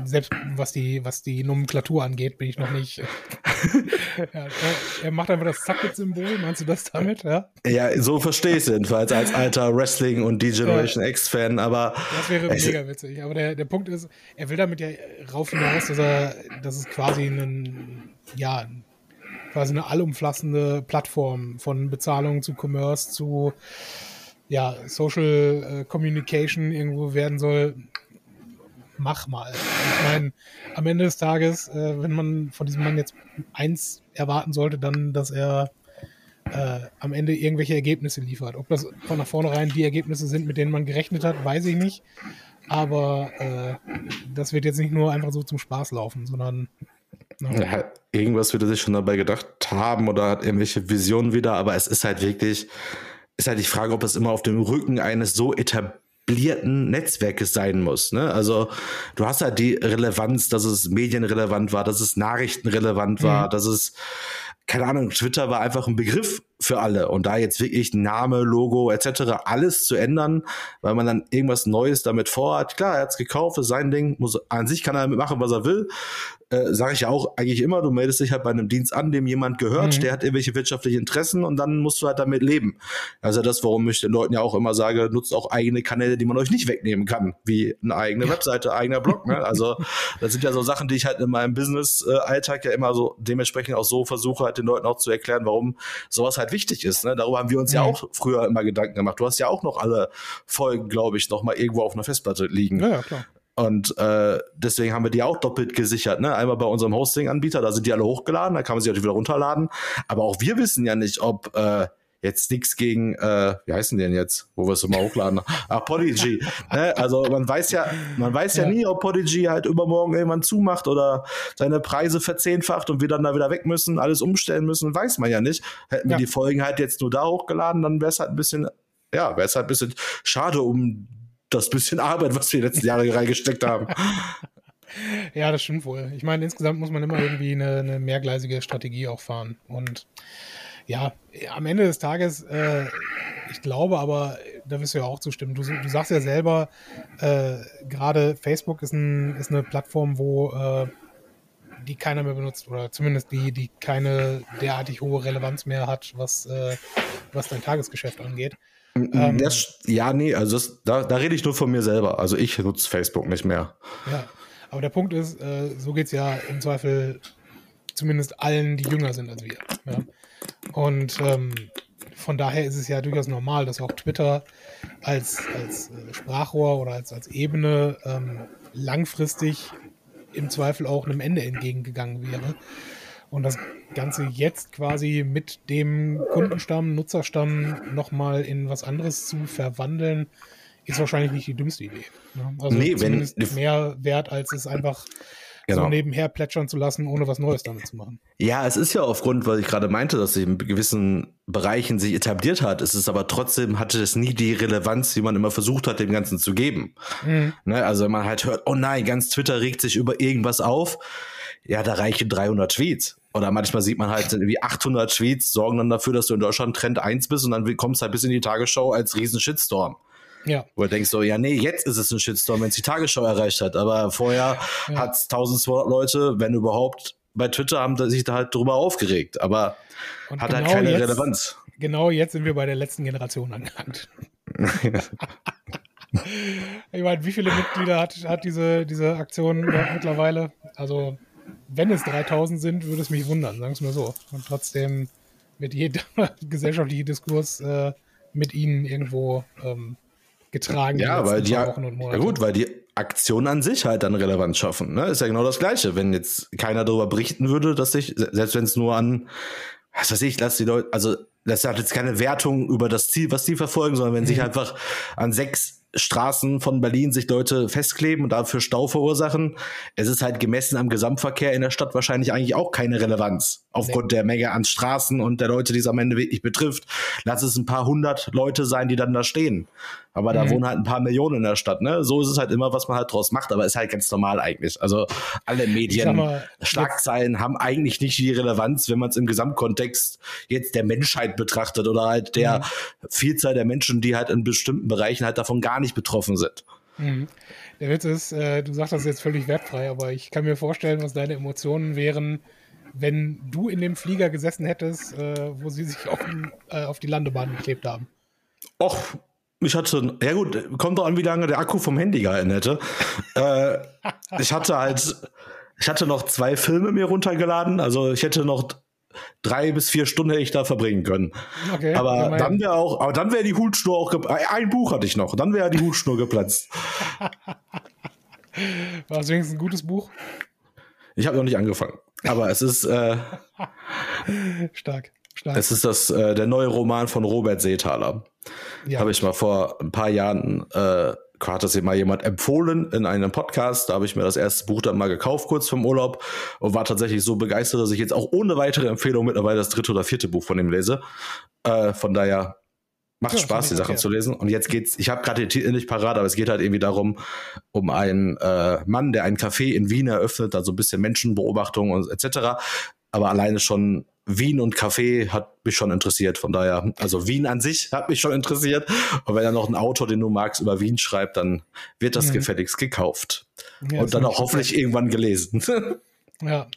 selbst was die, was die Nomenklatur angeht, bin ich noch nicht. ja, er, macht einfach das Zacket-Symbol, meinst du das damit? Ja, ja so verstehe ich es jedenfalls als alter Wrestling- und D-Generation äh, X-Fan, aber. Das wäre mega witzig. Aber der, der Punkt ist, er will damit ja rauf hinaus, dass er, dass es quasi ein, ja, quasi eine allumfassende Plattform von Bezahlung zu Commerce zu ja, Social äh, Communication irgendwo werden soll, mach mal. Ich meine, am Ende des Tages, äh, wenn man von diesem Mann jetzt eins erwarten sollte, dann, dass er äh, am Ende irgendwelche Ergebnisse liefert. Ob das von nach vornherein die Ergebnisse sind, mit denen man gerechnet hat, weiß ich nicht. Aber äh, das wird jetzt nicht nur einfach so zum Spaß laufen, sondern ja, irgendwas wird er sich schon dabei gedacht haben oder hat irgendwelche Visionen wieder, aber es ist halt wirklich, ist halt die Frage, ob das immer auf dem Rücken eines so etablierten Netzwerkes sein muss. Ne? Also du hast halt die Relevanz, dass es medienrelevant war, dass es nachrichtenrelevant war, mhm. dass es keine Ahnung, Twitter war einfach ein Begriff für alle und da jetzt wirklich Name, Logo etc. alles zu ändern, weil man dann irgendwas Neues damit vorhat. Klar, er hat's gekauft, ist sein Ding, muss an sich kann er damit machen, was er will äh, sage ich ja auch eigentlich immer, du meldest dich halt bei einem Dienst an, dem jemand gehört, mhm. der hat irgendwelche wirtschaftlichen Interessen und dann musst du halt damit leben. Also das, warum ich den Leuten ja auch immer sage, nutzt auch eigene Kanäle, die man euch nicht wegnehmen kann, wie eine eigene. Webseite, eigener Blog. Ne? Also das sind ja so Sachen, die ich halt in meinem Business-Alltag ja immer so dementsprechend auch so versuche, halt den Leuten auch zu erklären, warum sowas halt wichtig ist. Ne? Darüber haben wir uns mhm. ja auch früher immer Gedanken gemacht. Du hast ja auch noch alle Folgen, glaube ich, noch mal irgendwo auf einer Festplatte liegen. Ja, ja klar. Und äh, deswegen haben wir die auch doppelt gesichert. Ne? Einmal bei unserem Hosting-Anbieter, da sind die alle hochgeladen, da kann man sie natürlich wieder runterladen. Aber auch wir wissen ja nicht, ob äh, jetzt nichts gegen, äh, wie heißen die denn jetzt, wo wir es immer hochladen? Ah, Podigy. ne? Also man weiß ja, man weiß ja. ja. nie, ob Podigy halt übermorgen irgendwann zumacht oder seine Preise verzehnfacht und wir dann da wieder weg müssen, alles umstellen müssen, weiß man ja nicht. Hätten ja. wir die Folgen halt jetzt nur da hochgeladen, dann wäre es halt ein bisschen, ja, wäre es halt ein bisschen schade um das bisschen Arbeit, was wir die letzten Jahre reingesteckt haben. Ja, das stimmt wohl. Ich meine, insgesamt muss man immer irgendwie eine, eine mehrgleisige Strategie auch fahren. Und ja, am Ende des Tages, äh, ich glaube aber, da wirst du ja auch zustimmen. Du, du sagst ja selber, äh, gerade Facebook ist, ein, ist, eine Plattform, wo äh, die keiner mehr benutzt oder zumindest die, die keine derartig hohe Relevanz mehr hat, was, äh, was dein Tagesgeschäft angeht. Ähm, das, ja, nee, also das, da, da rede ich nur von mir selber. Also ich nutze Facebook nicht mehr. Ja, aber der Punkt ist, äh, so geht es ja im Zweifel zumindest allen, die jünger sind als wir. Ja? Und ähm, von daher ist es ja durchaus normal, dass auch Twitter als, als äh, Sprachrohr oder als, als Ebene ähm, langfristig im Zweifel auch einem Ende entgegengegangen wäre. Und das Ganze jetzt quasi mit dem Kundenstamm, Nutzerstamm nochmal in was anderes zu verwandeln, ist wahrscheinlich nicht die dümmste Idee. Ne? Also nee, zumindest wenn, mehr wert, als es einfach genau. so nebenher plätschern zu lassen, ohne was Neues damit zu machen. Ja, es ist ja aufgrund, was ich gerade meinte, dass sich in gewissen Bereichen sich etabliert hat. Es ist aber trotzdem, hatte es nie die Relevanz, die man immer versucht hat, dem Ganzen zu geben. Mhm. Ne, also man halt hört, oh nein, ganz Twitter regt sich über irgendwas auf ja, da reichen 300 Tweets. Oder manchmal sieht man halt wie 800 Tweets sorgen dann dafür, dass du in Deutschland Trend 1 bist und dann kommst du halt bis in die Tagesschau als riesen Shitstorm. Ja. Wo du denkst so, ja, nee, jetzt ist es ein Shitstorm, wenn es die Tagesschau erreicht hat. Aber vorher ja. hat es 1200 Leute, wenn überhaupt, bei Twitter haben sich da halt drüber aufgeregt. Aber und hat halt genau halt keine jetzt, Relevanz. Genau jetzt sind wir bei der letzten Generation angelangt. ich meine, wie viele Mitglieder hat, hat diese, diese Aktion mittlerweile? Also, wenn es 3000 sind, würde es mich wundern, sagen wir es mal so. Und trotzdem wird jeder gesellschaftliche Diskurs äh, mit ihnen irgendwo ähm, getragen. Ja, weil die, ja gut, weil die Aktionen an sich halt dann Relevanz schaffen. Ne? Ist ja genau das Gleiche. Wenn jetzt keiner darüber berichten würde, dass sich, selbst wenn es nur an, was weiß ich, lass die Leute, also das hat jetzt keine Wertung über das Ziel, was die verfolgen, sondern wenn mhm. sich einfach an sechs Straßen von Berlin sich Leute festkleben und dafür Stau verursachen. Es ist halt gemessen am Gesamtverkehr in der Stadt wahrscheinlich eigentlich auch keine Relevanz. Aufgrund nee. der Menge an Straßen und der Leute, die es am Ende wirklich betrifft. Lass es ein paar hundert Leute sein, die dann da stehen. Aber mhm. da wohnen halt ein paar Millionen in der Stadt, ne? So ist es halt immer, was man halt draus macht, aber ist halt ganz normal eigentlich. Also alle Medien, mal, Schlagzeilen haben eigentlich nicht die Relevanz, wenn man es im Gesamtkontext jetzt der Menschheit betrachtet oder halt der mhm. Vielzahl der Menschen, die halt in bestimmten Bereichen halt davon gar nicht betroffen sind. Mhm. Der Witz ist, äh, du sagst das jetzt völlig wertfrei, aber ich kann mir vorstellen, was deine Emotionen wären, wenn du in dem Flieger gesessen hättest, äh, wo sie sich auf, äh, auf die Landebahn geklebt haben. Och, ich hatte, ja gut, kommt doch an, wie lange der Akku vom Handy gehalten hätte. äh, ich hatte halt, ich hatte noch zwei Filme mir runtergeladen, also ich hätte noch drei bis vier Stunden hätte ich da verbringen können. Okay, aber dann wäre auch, aber dann wäre die Hutschnur auch geplatzt. Ein Buch hatte ich noch, dann wäre die Hutschnur geplatzt. War es wenigstens ein gutes Buch? Ich habe noch nicht angefangen. Aber es ist äh, stark. Stark. Es ist das, äh, der neue Roman von Robert Seethaler. Ja. Habe ich mal vor ein paar Jahren, äh, hat das mal jemand empfohlen in einem Podcast. Da habe ich mir das erste Buch dann mal gekauft, kurz vom Urlaub, und war tatsächlich so begeistert, dass ich jetzt auch ohne weitere Empfehlung mittlerweile das dritte oder vierte Buch von ihm lese. Äh, von daher macht ja, Spaß, die Sachen okay. zu lesen. Und jetzt geht's, ich habe gerade den Titel nicht parat, aber es geht halt irgendwie darum, um einen äh, Mann, der ein Café in Wien eröffnet, also ein bisschen Menschenbeobachtung und etc. Aber alleine schon Wien und Kaffee hat mich schon interessiert. Von daher, also Wien an sich hat mich schon interessiert. Und wenn er noch ein Autor, den du magst, über Wien schreibt, dann wird das mhm. gefälligst gekauft. Ja, und dann auch hoffentlich gut. irgendwann gelesen. ja.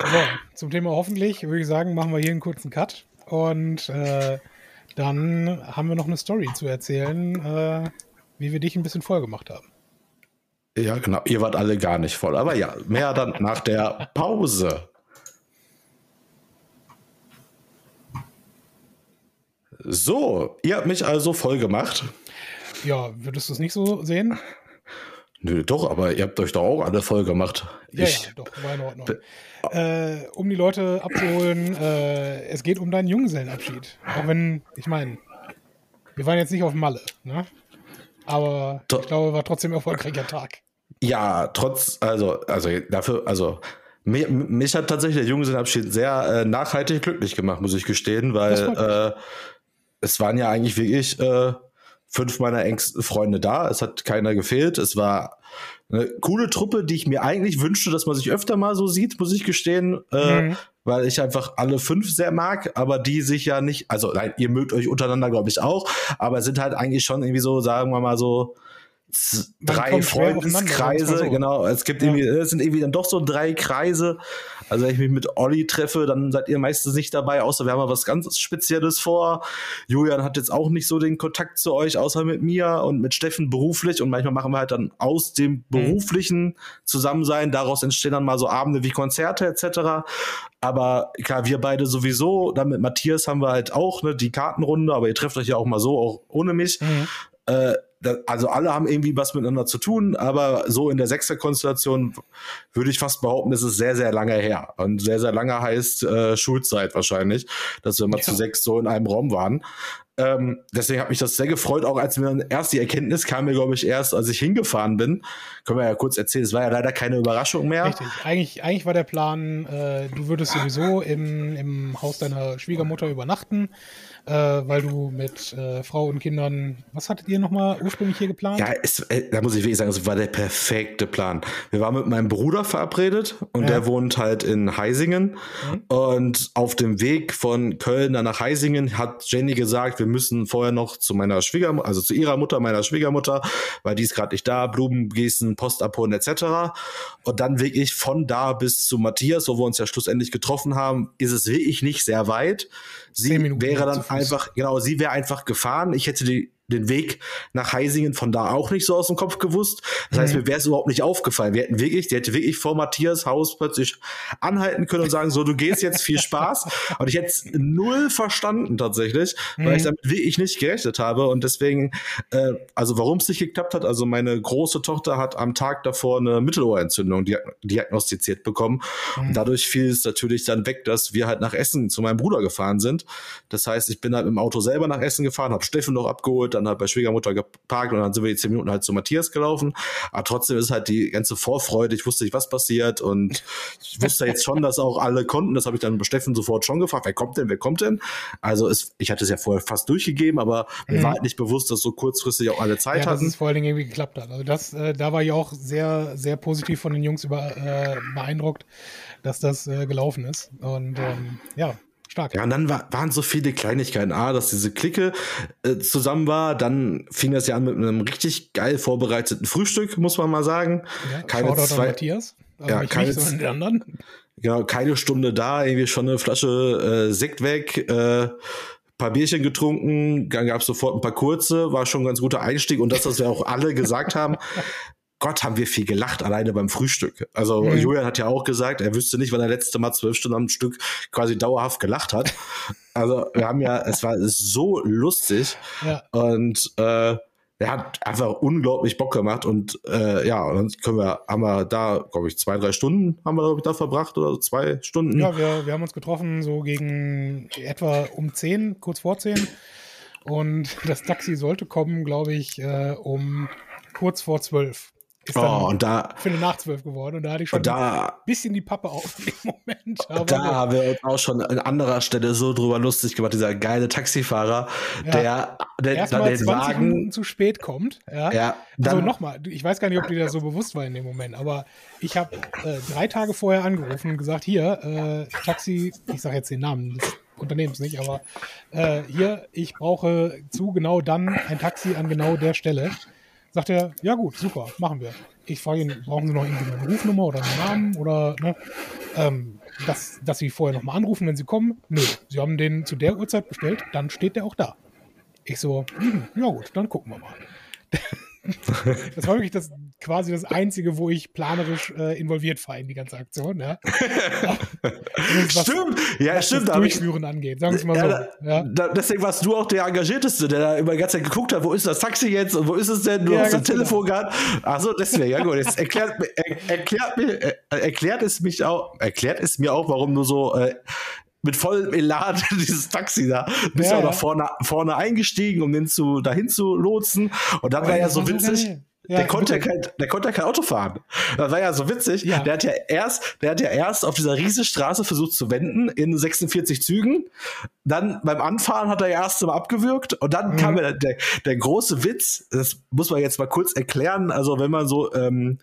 So, zum Thema hoffentlich würde ich sagen, machen wir hier einen kurzen Cut. Und äh, dann haben wir noch eine Story zu erzählen, äh, wie wir dich ein bisschen voll gemacht haben. Ja, genau. Ihr wart alle gar nicht voll. Aber ja, mehr dann nach der Pause. So, ihr habt mich also voll gemacht. Ja, würdest du es nicht so sehen? Nö, doch, aber ihr habt euch doch auch alle voll gemacht. Ja, ich, ja doch, war in Ordnung. Äh, um die Leute abzuholen, äh, es geht um deinen Junggesellenabschied. Auch wenn, ich meine, wir waren jetzt nicht auf Malle, ne? Aber doch. ich glaube, war trotzdem ein erfolgreicher Tag. Ja, trotz, also, also dafür, also mich, mich hat tatsächlich der Junggesellenabschied sehr äh, nachhaltig glücklich gemacht, muss ich gestehen, weil es waren ja eigentlich wirklich äh, fünf meiner engsten Freunde da. Es hat keiner gefehlt. Es war eine coole Truppe, die ich mir eigentlich wünschte, dass man sich öfter mal so sieht, muss ich gestehen, äh, mhm. weil ich einfach alle fünf sehr mag, aber die sich ja nicht, also nein, ihr mögt euch untereinander, glaube ich, auch, aber sind halt eigentlich schon irgendwie so, sagen wir mal so, drei Freundeskreise, genau. Es gibt ja. irgendwie, es sind irgendwie dann doch so drei Kreise. Also wenn ich mich mit Olli treffe, dann seid ihr meistens nicht dabei, außer wir haben mal was ganz Spezielles vor. Julian hat jetzt auch nicht so den Kontakt zu euch, außer mit mir und mit Steffen beruflich. Und manchmal machen wir halt dann aus dem mhm. beruflichen Zusammensein, daraus entstehen dann mal so Abende wie Konzerte etc. Aber klar, wir beide sowieso, dann mit Matthias haben wir halt auch ne, die Kartenrunde, aber ihr trefft euch ja auch mal so, auch ohne mich. Mhm. Äh, also alle haben irgendwie was miteinander zu tun, aber so in der Sechser-Konstellation würde ich fast behaupten, es ist sehr, sehr lange her. Und sehr, sehr lange heißt äh, Schulzeit wahrscheinlich, dass wir mal ja. zu sechs so in einem Raum waren. Ähm, deswegen hat mich das sehr gefreut, auch als mir dann erst die Erkenntnis kam mir, glaube ich, erst, als ich hingefahren bin. Können wir ja kurz erzählen, es war ja leider keine Überraschung mehr. Richtig. Eigentlich, eigentlich war der Plan, äh, du würdest sowieso im, im Haus deiner Schwiegermutter übernachten, äh, weil du mit äh, Frau und Kindern, was hattet ihr nochmal? ursprünglich hier geplant? Ja, es, äh, da muss ich wirklich sagen, es war der perfekte Plan. Wir waren mit meinem Bruder verabredet und ja. der wohnt halt in Heisingen. Mhm. Und auf dem Weg von Köln dann nach Heisingen hat Jenny gesagt, wir müssen vorher noch zu meiner Schwiegermutter, also zu ihrer Mutter, meiner Schwiegermutter, weil die ist gerade nicht da, Blumen gießen, Post abholen etc. Und dann wirklich von da bis zu Matthias, wo wir uns ja schlussendlich getroffen haben, ist es wirklich nicht sehr weit. Sie wäre dann einfach, genau, sie wäre einfach gefahren. Ich hätte die den Weg nach Heisingen von da auch nicht so aus dem Kopf gewusst. Das heißt, mhm. mir wäre es überhaupt nicht aufgefallen. Wir hätten wirklich, der hätte wirklich vor Matthias Haus plötzlich anhalten können und sagen, so, du gehst jetzt, viel Spaß. und ich hätte es null verstanden tatsächlich, mhm. weil ich damit wirklich nicht gerechnet habe. Und deswegen, äh, also warum es nicht geklappt hat, also meine große Tochter hat am Tag davor eine Mittelohrentzündung diagnostiziert bekommen. Mhm. Und dadurch fiel es natürlich dann weg, dass wir halt nach Essen zu meinem Bruder gefahren sind. Das heißt, ich bin halt im Auto selber nach Essen gefahren, habe Steffen noch abgeholt, dann halt bei Schwiegermutter geparkt und dann sind wir die zehn Minuten halt zu Matthias gelaufen. Aber trotzdem ist halt die ganze Vorfreude, ich wusste nicht, was passiert und ich wusste jetzt schon, dass auch alle konnten. Das habe ich dann bei Steffen sofort schon gefragt, wer kommt denn, wer kommt denn? Also es, ich hatte es ja vorher fast durchgegeben, aber mhm. mir war halt nicht bewusst, dass so kurzfristig auch alle Zeit ja, hatten. Dass es vor allen Dingen irgendwie geklappt hat. Also das, äh, da war ich auch sehr, sehr positiv von den Jungs über, äh, beeindruckt, dass das äh, gelaufen ist. Und ähm, ja, Stark. Ja, und dann war, waren so viele Kleinigkeiten. A, dass diese Clique äh, zusammen war. Dann fing das ja an mit einem richtig geil vorbereiteten Frühstück, muss man mal sagen. Ja, keine zwei, Matthias. Also ja, keine, nicht, anderen. Genau, keine Stunde da, irgendwie schon eine Flasche äh, Sekt weg. Äh, paar Bierchen getrunken, dann gab es sofort ein paar kurze, war schon ein ganz guter Einstieg und das, was wir auch alle gesagt haben, Gott, haben wir viel gelacht, alleine beim Frühstück. Also mhm. Julian hat ja auch gesagt, er wüsste nicht, wann er letzte Mal zwölf Stunden am Stück quasi dauerhaft gelacht hat. Also wir haben ja, es war so lustig ja. und äh, er hat einfach unglaublich Bock gemacht und äh, ja, und dann können wir, haben wir da, glaube ich, zwei, drei Stunden haben wir glaube ich, da verbracht oder zwei Stunden. Ja, wir, wir haben uns getroffen so gegen etwa um zehn, kurz vor zehn. Und das Taxi sollte kommen, glaube ich, äh, um kurz vor zwölf. Ist oh, und da Viertel nach zwölf geworden und da hatte ich schon da, ein bisschen die Pappe auf im Moment. Da haben wir uns auch schon an anderer Stelle so drüber lustig gemacht, dieser geile Taxifahrer, ja. der, der Erstmal dann den 20 Wagen Minuten zu spät kommt. Ja, ja also nochmal, ich weiß gar nicht, ob dir das so bewusst war in dem Moment, aber ich habe äh, drei Tage vorher angerufen und gesagt, hier, äh, Taxi, ich sage jetzt den Namen des Unternehmens nicht, aber äh, hier, ich brauche zu genau dann ein Taxi an genau der Stelle. Sagt er, ja gut, super, machen wir. Ich frage ihn, brauchen Sie noch irgendwie eine Rufnummer oder einen Namen oder ne, ähm, dass, dass Sie vorher nochmal anrufen, wenn Sie kommen? Nö, Sie haben den zu der Uhrzeit bestellt, dann steht der auch da. Ich so, hm, ja gut, dann gucken wir mal. das war wirklich das, quasi das Einzige, wo ich planerisch äh, involviert war in die ganze Aktion. Ja. was, stimmt, ja, was stimmt. Das Durchführen angeht, sagen wir es mal ja, so. Ja. Da, deswegen warst du auch der Engagierteste, der da immer die ganze Zeit geguckt hat, wo ist das Taxi jetzt und wo ist es denn? Du ja, hast ein Telefon genau. gehabt. Achso, deswegen, ja gut. Jetzt erklärt, er, erklärt, mir, äh, erklärt es mich auch, erklärt es mir auch, warum du so äh, mit vollem Elan dieses Taxi da. Bist ja, ja, vorne, vorne eingestiegen, um den zu, dahin zu lotsen. Und dann oh, war ja so witzig. Ja, der, konnte ja kein, der konnte ja kein Auto fahren. Das war ja so witzig. Ja. Der hat ja erst, der hat ja erst auf dieser riesigen Straße versucht zu wenden in 46 Zügen. Dann beim Anfahren hat er ja erst mal abgewürgt und dann mhm. kam der, der, der große Witz. Das muss man jetzt mal kurz erklären. Also wenn man so ähm,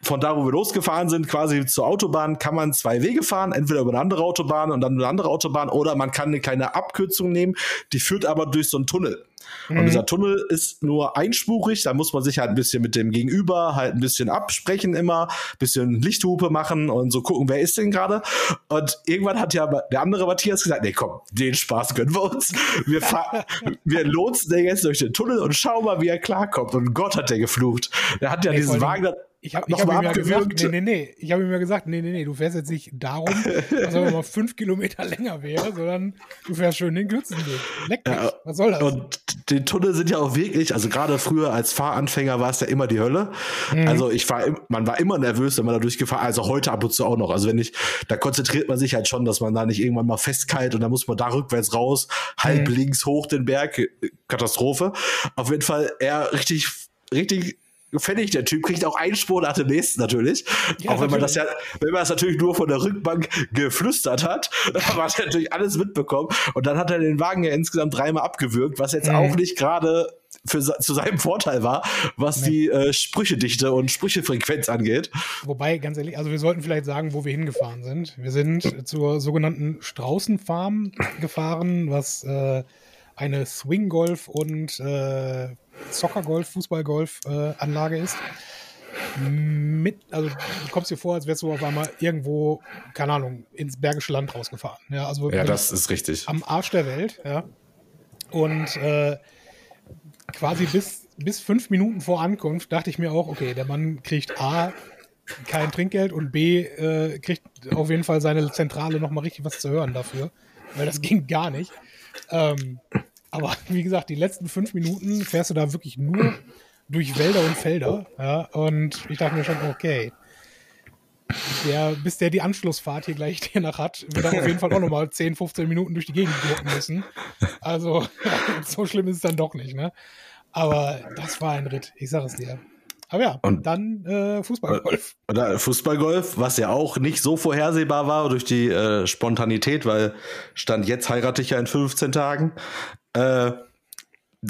von da, wo wir losgefahren sind, quasi zur Autobahn, kann man zwei Wege fahren, entweder über eine andere Autobahn und dann eine andere Autobahn, oder man kann eine kleine Abkürzung nehmen, die führt aber durch so einen Tunnel. Mhm. Und dieser Tunnel ist nur einspurig, da muss man sich halt ein bisschen mit dem Gegenüber halt ein bisschen absprechen immer, bisschen Lichthupe machen und so gucken, wer ist denn gerade. Und irgendwann hat ja der andere Matthias gesagt, nee, komm, den Spaß gönnen wir uns. Wir, wir lotsen den jetzt durch den Tunnel und schauen mal, wie er klarkommt. Und Gott hat der geflucht. Der hat ja nee, diesen Wagen ich habe hab ihm ja gesagt, nee, nee, nee. Ich habe ihm ja gesagt, nee, nee, nee, du fährst jetzt nicht darum, dass er mal fünf Kilometer länger wäre, sondern du fährst schön den kürzen Weg. Leck mich. Ja, Was soll das? Und die Tunnel sind ja auch wirklich, also gerade früher als Fahranfänger war es ja immer die Hölle. Mhm. Also ich war, man war immer nervös, wenn man da durchgefahren, also heute ab und zu auch noch. Also wenn ich, da konzentriert man sich halt schon, dass man da nicht irgendwann mal festkalt und dann muss man da rückwärts raus, halb mhm. links hoch den Berg. Katastrophe. Auf jeden Fall eher richtig richtig gefällig, der Typ kriegt auch Einspur nach dem nächsten natürlich. Ja, auch wenn man das ja, wenn man das natürlich nur von der Rückbank geflüstert hat, aber hat er natürlich alles mitbekommen. Und dann hat er den Wagen ja insgesamt dreimal abgewürgt, was jetzt mhm. auch nicht gerade für, zu seinem Vorteil war, was nee. die äh, Sprüchedichte und Sprüchefrequenz angeht. Wobei, ganz ehrlich, also wir sollten vielleicht sagen, wo wir hingefahren sind. Wir sind zur sogenannten Straußenfarm gefahren, was äh, eine Swing-Golf und äh, Soccer-Golf, Fußball-Golf-Anlage äh, ist. Mit, also du kommst dir vor, als wärst du auf einmal irgendwo, keine Ahnung, ins Bergische Land rausgefahren. Ja, also ja das ist richtig. Am Arsch der Welt, ja. Und äh, quasi bis, bis fünf Minuten vor Ankunft dachte ich mir auch, okay, der Mann kriegt A, kein Trinkgeld und B, äh, kriegt auf jeden Fall seine Zentrale nochmal richtig was zu hören dafür, weil das ging gar nicht. Ähm, aber wie gesagt, die letzten fünf Minuten fährst du da wirklich nur durch Wälder und Felder. Ja, und ich dachte mir schon, okay, der, bis der die Anschlussfahrt hier gleich nach hat, wird er auf jeden Fall auch nochmal 10, 15 Minuten durch die Gegend gurken müssen. Also, so schlimm ist es dann doch nicht, ne? Aber das war ein Ritt, ich sag es dir. Aber ja, und dann äh, Fußballgolf. Oder Fußballgolf, was ja auch nicht so vorhersehbar war durch die äh, Spontanität, weil Stand jetzt heirate ich ja in 15 Tagen. Äh,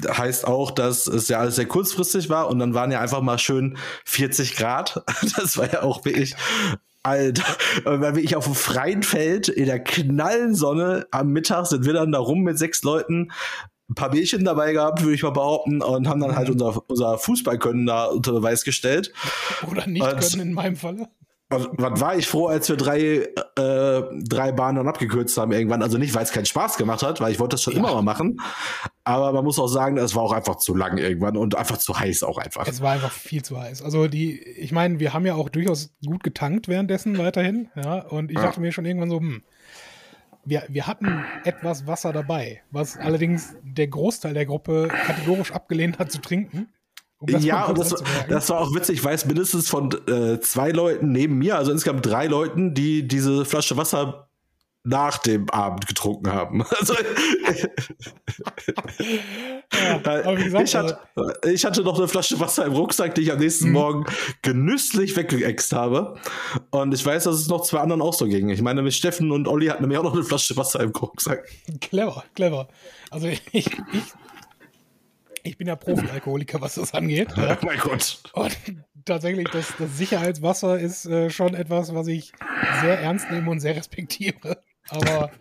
heißt auch, dass es ja alles sehr kurzfristig war und dann waren ja einfach mal schön 40 Grad. Das war ja auch wirklich Alter, weil ich auf dem freien Feld in der knallen Sonne am Mittag sind wir dann da rum mit sechs Leuten, ein paar Bierchen dabei gehabt, würde ich mal behaupten, und haben dann halt mhm. unser, unser Fußballkönnen da unter Beweis gestellt. Oder nicht und, können in meinem Falle. Was war ich froh, als wir drei, äh, drei Bahnen dann abgekürzt haben irgendwann. Also nicht, weil es keinen Spaß gemacht hat, weil ich wollte das schon ja. immer mal machen. Aber man muss auch sagen, es war auch einfach zu lang irgendwann und einfach zu heiß auch einfach. Es war einfach viel zu heiß. Also die, ich meine, wir haben ja auch durchaus gut getankt währenddessen weiterhin. Ja, und ich ja. dachte mir schon irgendwann so, hm, wir, wir hatten etwas Wasser dabei, was allerdings der Großteil der Gruppe kategorisch abgelehnt hat zu trinken. Um ja, und das, das, war auch witzig. Ich weiß mindestens von äh, zwei Leuten neben mir, also insgesamt drei Leuten, die diese Flasche Wasser nach dem Abend getrunken haben. Also, ja, gesagt, ich, hatte, also ich, hatte, noch eine Flasche Wasser im Rucksack, die ich am nächsten mhm. Morgen genüsslich weggeext habe. Und ich weiß, dass es noch zwei anderen auch so ging. Ich meine, mit Steffen und Olli hatten nämlich auch noch eine Flasche Wasser im Rucksack. Clever, clever. Also ich, ich ich bin ja Profi-Alkoholiker, was das angeht. Ja. Oh mein Gott. Und tatsächlich, das, das Sicherheitswasser ist äh, schon etwas, was ich sehr ernst nehme und sehr respektiere. Aber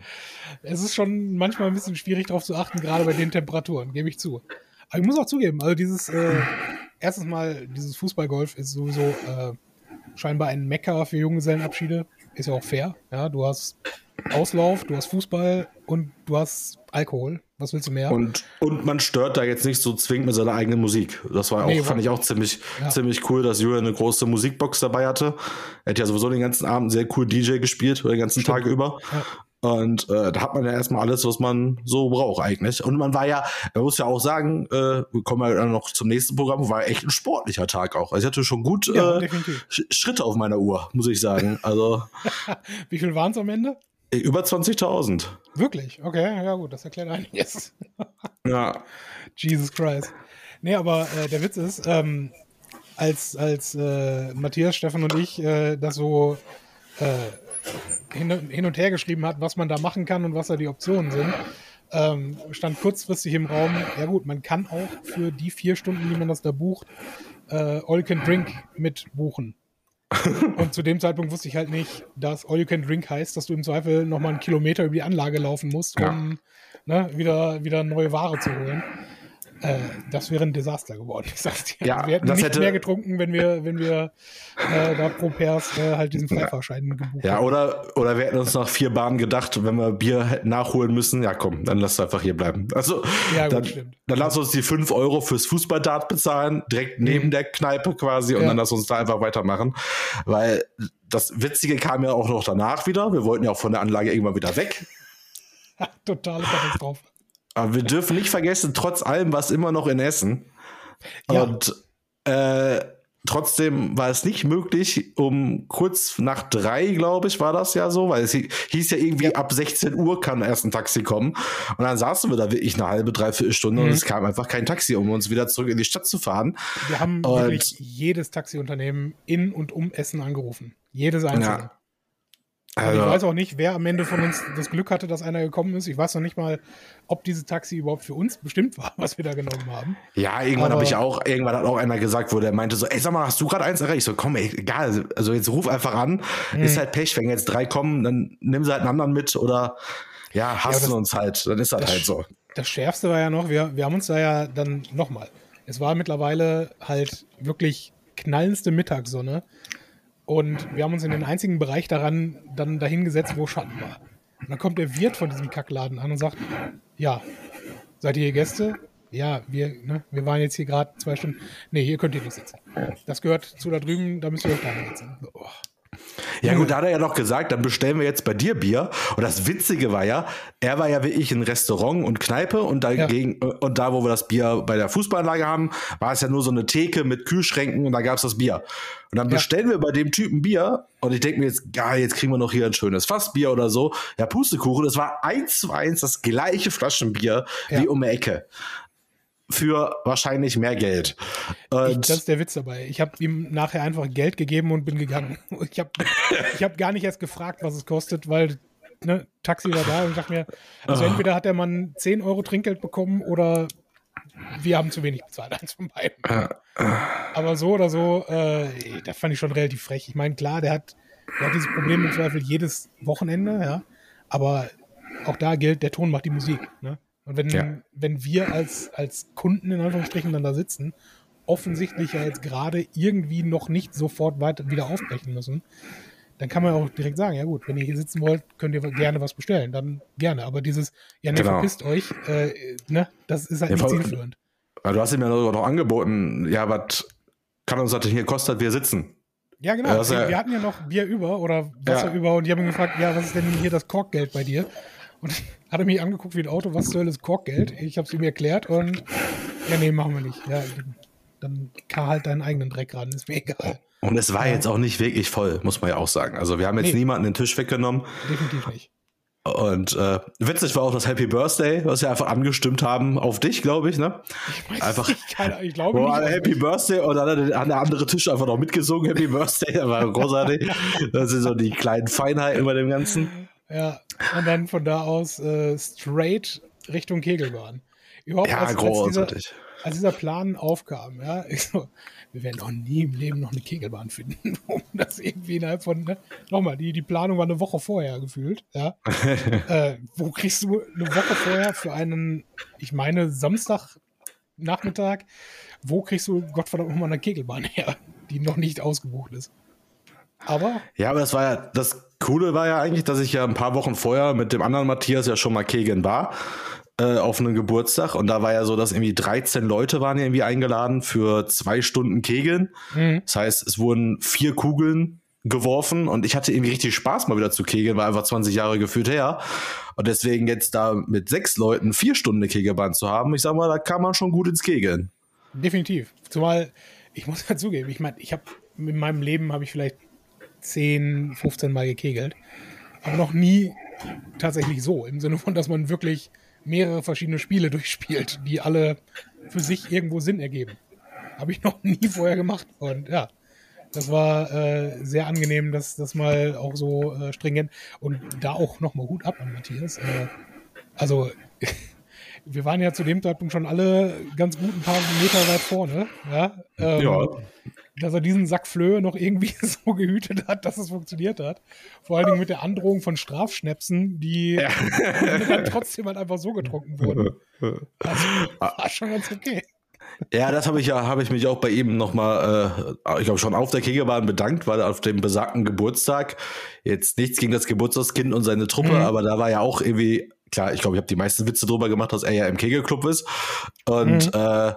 es ist schon manchmal ein bisschen schwierig darauf zu achten, gerade bei den Temperaturen, gebe ich zu. Aber ich muss auch zugeben, also dieses, äh, erstens mal, dieses Fußballgolf ist sowieso äh, scheinbar ein Mecker für Junggesellenabschiede. Ist ja auch fair. Ja, du hast Auslauf, du hast Fußball und du hast Alkohol. Was willst du mehr? Und, und man stört da jetzt nicht so zwingend mit seiner eigenen Musik. Das war auch, nee, fand ich auch ziemlich, ja. ziemlich cool, dass Julian eine große Musikbox dabei hatte. Er hat ja sowieso den ganzen Abend sehr cool DJ gespielt, den ganzen Stimmt. Tag über. Ja. Und äh, da hat man ja erstmal alles, was man so braucht eigentlich. Und man war ja, man muss ja auch sagen, äh, wir kommen ja dann noch zum nächsten Programm, war echt ein sportlicher Tag auch. Also ich hatte schon gut ja, äh, Schritte auf meiner Uhr, muss ich sagen. Also Wie viel waren es am Ende? Über 20.000. Wirklich? Okay, ja gut, das erklärt einiges. ja. Jesus Christ. Nee, aber äh, der Witz ist, ähm, als, als äh, Matthias, Stefan und ich äh, das so äh, hin, hin, und her geschrieben hat, was man da machen kann und was da die Optionen sind, ähm, stand kurzfristig im Raum, ja gut, man kann auch für die vier Stunden, die man das da bucht, äh, All Can Drink mit buchen. Und zu dem Zeitpunkt wusste ich halt nicht, dass All You Can Drink heißt, dass du im Zweifel nochmal einen Kilometer über die Anlage laufen musst, um ja. ne, wieder, wieder neue Ware zu holen. Äh, das wäre ein Desaster geworden. Ich sag's dir. Ja, wir hätten nicht hätte... mehr getrunken, wenn wir, wenn wir äh, da pro Pers äh, halt diesen Freifahrschein gebucht Ja, oder, oder wir hätten uns nach vier Bahnen gedacht, wenn wir Bier hätten nachholen müssen, ja komm, dann lass einfach hier bleiben. Also, ja, gut, dann, stimmt. dann lass uns die fünf Euro fürs Fußballdart bezahlen, direkt mhm. neben der Kneipe quasi, und ja. dann lass uns da einfach weitermachen. Weil das Witzige kam ja auch noch danach wieder. Wir wollten ja auch von der Anlage irgendwann wieder weg. Totale Katastrophe. Aber wir dürfen nicht vergessen, trotz allem war es immer noch in Essen. Ja. Und äh, trotzdem war es nicht möglich, um kurz nach drei, glaube ich, war das ja so, weil es hieß ja irgendwie, ja. ab 16 Uhr kann erst ein Taxi kommen. Und dann saßen wir da wirklich eine halbe, dreiviertel Stunde mhm. und es kam einfach kein Taxi, um uns wieder zurück in die Stadt zu fahren. Wir haben und wirklich jedes Taxiunternehmen in und um Essen angerufen. Jedes einzelne. Ja. Also, ich weiß auch nicht, wer am Ende von uns das Glück hatte, dass einer gekommen ist. Ich weiß noch nicht mal, ob dieses Taxi überhaupt für uns bestimmt war, was wir da genommen haben. Ja, irgendwann habe ich auch, irgendwann hat auch einer gesagt, wo der meinte so, ey, sag mal, hast du gerade eins erreicht? Ich so, komm, ey, egal, also jetzt ruf einfach an. Mhm. Ist halt Pech, wenn jetzt drei kommen, dann nimm sie halt einen anderen mit oder ja, hassen ja, uns halt, dann ist das, das halt so. Das Schärfste war ja noch, wir, wir haben uns da ja dann nochmal, es war mittlerweile halt wirklich knallendste Mittagssonne. Und wir haben uns in den einzigen Bereich daran dann dahingesetzt, wo Schatten war. Und dann kommt der Wirt von diesem Kackladen an und sagt, ja, seid ihr hier Gäste? Ja, wir, ne, wir waren jetzt hier gerade zwei Stunden. Nee, hier könnt ihr nicht sitzen. Das gehört zu da drüben, da müsst ihr euch da sitzen. Oh. Ja gut, da hat er ja noch gesagt, dann bestellen wir jetzt bei dir Bier. Und das Witzige war ja, er war ja wie ich in Restaurant und Kneipe und dagegen ja. und da, wo wir das Bier bei der Fußballanlage haben, war es ja nur so eine Theke mit Kühlschränken und da gab es das Bier. Und dann ja. bestellen wir bei dem Typen Bier und ich denke mir jetzt, geil, jetzt kriegen wir noch hier ein schönes Fassbier oder so. Ja, Pustekuchen, das war eins zu eins das gleiche Flaschenbier ja. wie um die Ecke für wahrscheinlich mehr Geld. Ich, das ist der Witz dabei. Ich habe ihm nachher einfach Geld gegeben und bin gegangen. Ich habe ich hab gar nicht erst gefragt, was es kostet, weil ne, Taxi war da und ich dachte mir, also oh. entweder hat der Mann 10 Euro Trinkgeld bekommen oder wir haben zu wenig bezahlt, eins von beiden. Aber so oder so, äh, das fand ich schon relativ frech. Ich meine, klar, der hat, der hat dieses Problem im Zweifel jedes Wochenende, ja. Aber auch da gilt, der Ton macht die Musik. Ne? Und wenn, ja. wenn wir als, als Kunden in Anführungsstrichen dann da sitzen, offensichtlich ja jetzt gerade irgendwie noch nicht sofort weiter wieder aufbrechen müssen, dann kann man auch direkt sagen, ja gut, wenn ihr hier sitzen wollt, könnt ihr gerne was bestellen, dann gerne. Aber dieses, ja ne, genau. verpisst euch, äh, ne, das ist halt ja, nicht zielführend. Du hast ihm ja noch angeboten, ja, was kann uns das hier kostet, wir sitzen. Ja, genau. Wir, wir hatten ja noch Bier über oder Wasser ja. über und die haben ihn gefragt, ja, was ist denn hier das Korkgeld bei dir? Und hat er mich angeguckt wie ein Auto, was soll das Korkgeld? Ich habe es ihm erklärt und ja, nee, machen wir nicht. Ja, dann kann halt deinen eigenen Dreck ran, ist mir egal. Und es war jetzt auch nicht wirklich voll, muss man ja auch sagen. Also wir haben jetzt nee. niemanden den Tisch weggenommen. Definitiv nicht. Und äh, witzig war auch das Happy Birthday, was wir einfach angestimmt haben auf dich, glaube ich, ne? Ich weiß einfach, nicht, keine, ich glaube nicht. Happy Birthday und dann hat der andere Tisch einfach noch mitgesungen, Happy Birthday, das war großartig. das sind so die kleinen Feinheiten bei dem Ganzen. Ja, und dann von da aus äh, straight Richtung Kegelbahn. Überhaupt ja, als, großartig. Als dieser, als dieser Plan aufkam, ja, ich so, wir werden auch nie im Leben noch eine Kegelbahn finden, um das irgendwie innerhalb von, ne? nochmal, die, die Planung war eine Woche vorher gefühlt, ja. äh, wo kriegst du eine Woche vorher für einen, ich meine, Samstagnachmittag, wo kriegst du Gottverdammt nochmal eine Kegelbahn her, die noch nicht ausgebucht ist? Aber. Ja, aber das war ja, das Coole war ja eigentlich, dass ich ja ein paar Wochen vorher mit dem anderen Matthias ja schon mal kegeln war äh, auf einem Geburtstag und da war ja so, dass irgendwie 13 Leute waren irgendwie eingeladen für zwei Stunden Kegeln. Mhm. Das heißt, es wurden vier Kugeln geworfen und ich hatte irgendwie richtig Spaß mal wieder zu kegeln, war einfach 20 Jahre gefühlt her. Und deswegen jetzt da mit sechs Leuten vier Stunden Kegelbahn zu haben, ich sag mal, da kann man schon gut ins Kegeln. Definitiv. Zumal, ich muss dazugeben, ich meine, ich habe in meinem Leben habe ich vielleicht 10, 15 Mal gekegelt. Aber noch nie tatsächlich so, im Sinne von, dass man wirklich mehrere verschiedene Spiele durchspielt, die alle für sich irgendwo Sinn ergeben. Habe ich noch nie vorher gemacht. Und ja, das war äh, sehr angenehm, dass das mal auch so äh, stringent und da auch nochmal Hut ab an Matthias. Äh, also, wir waren ja zu dem Zeitpunkt schon alle ganz gut ein paar Meter weit vorne. Ja. Ähm, ja dass er diesen Sack Flöhe noch irgendwie so gehütet hat, dass es funktioniert hat. Vor allen Dingen mit der Androhung von Strafschnäpsen, die ja. dann trotzdem halt einfach so getrunken wurden. Das war schon ganz okay. Ja, das habe ich ja, habe ich mich auch bei ihm nochmal, äh, ich glaube schon auf der Kegelbahn bedankt, weil auf dem besagten Geburtstag jetzt nichts gegen das Geburtstagskind und seine Truppe, mhm. aber da war ja auch irgendwie, klar, ich glaube, ich habe die meisten Witze drüber gemacht, dass er ja im Kegelclub ist und mhm. äh,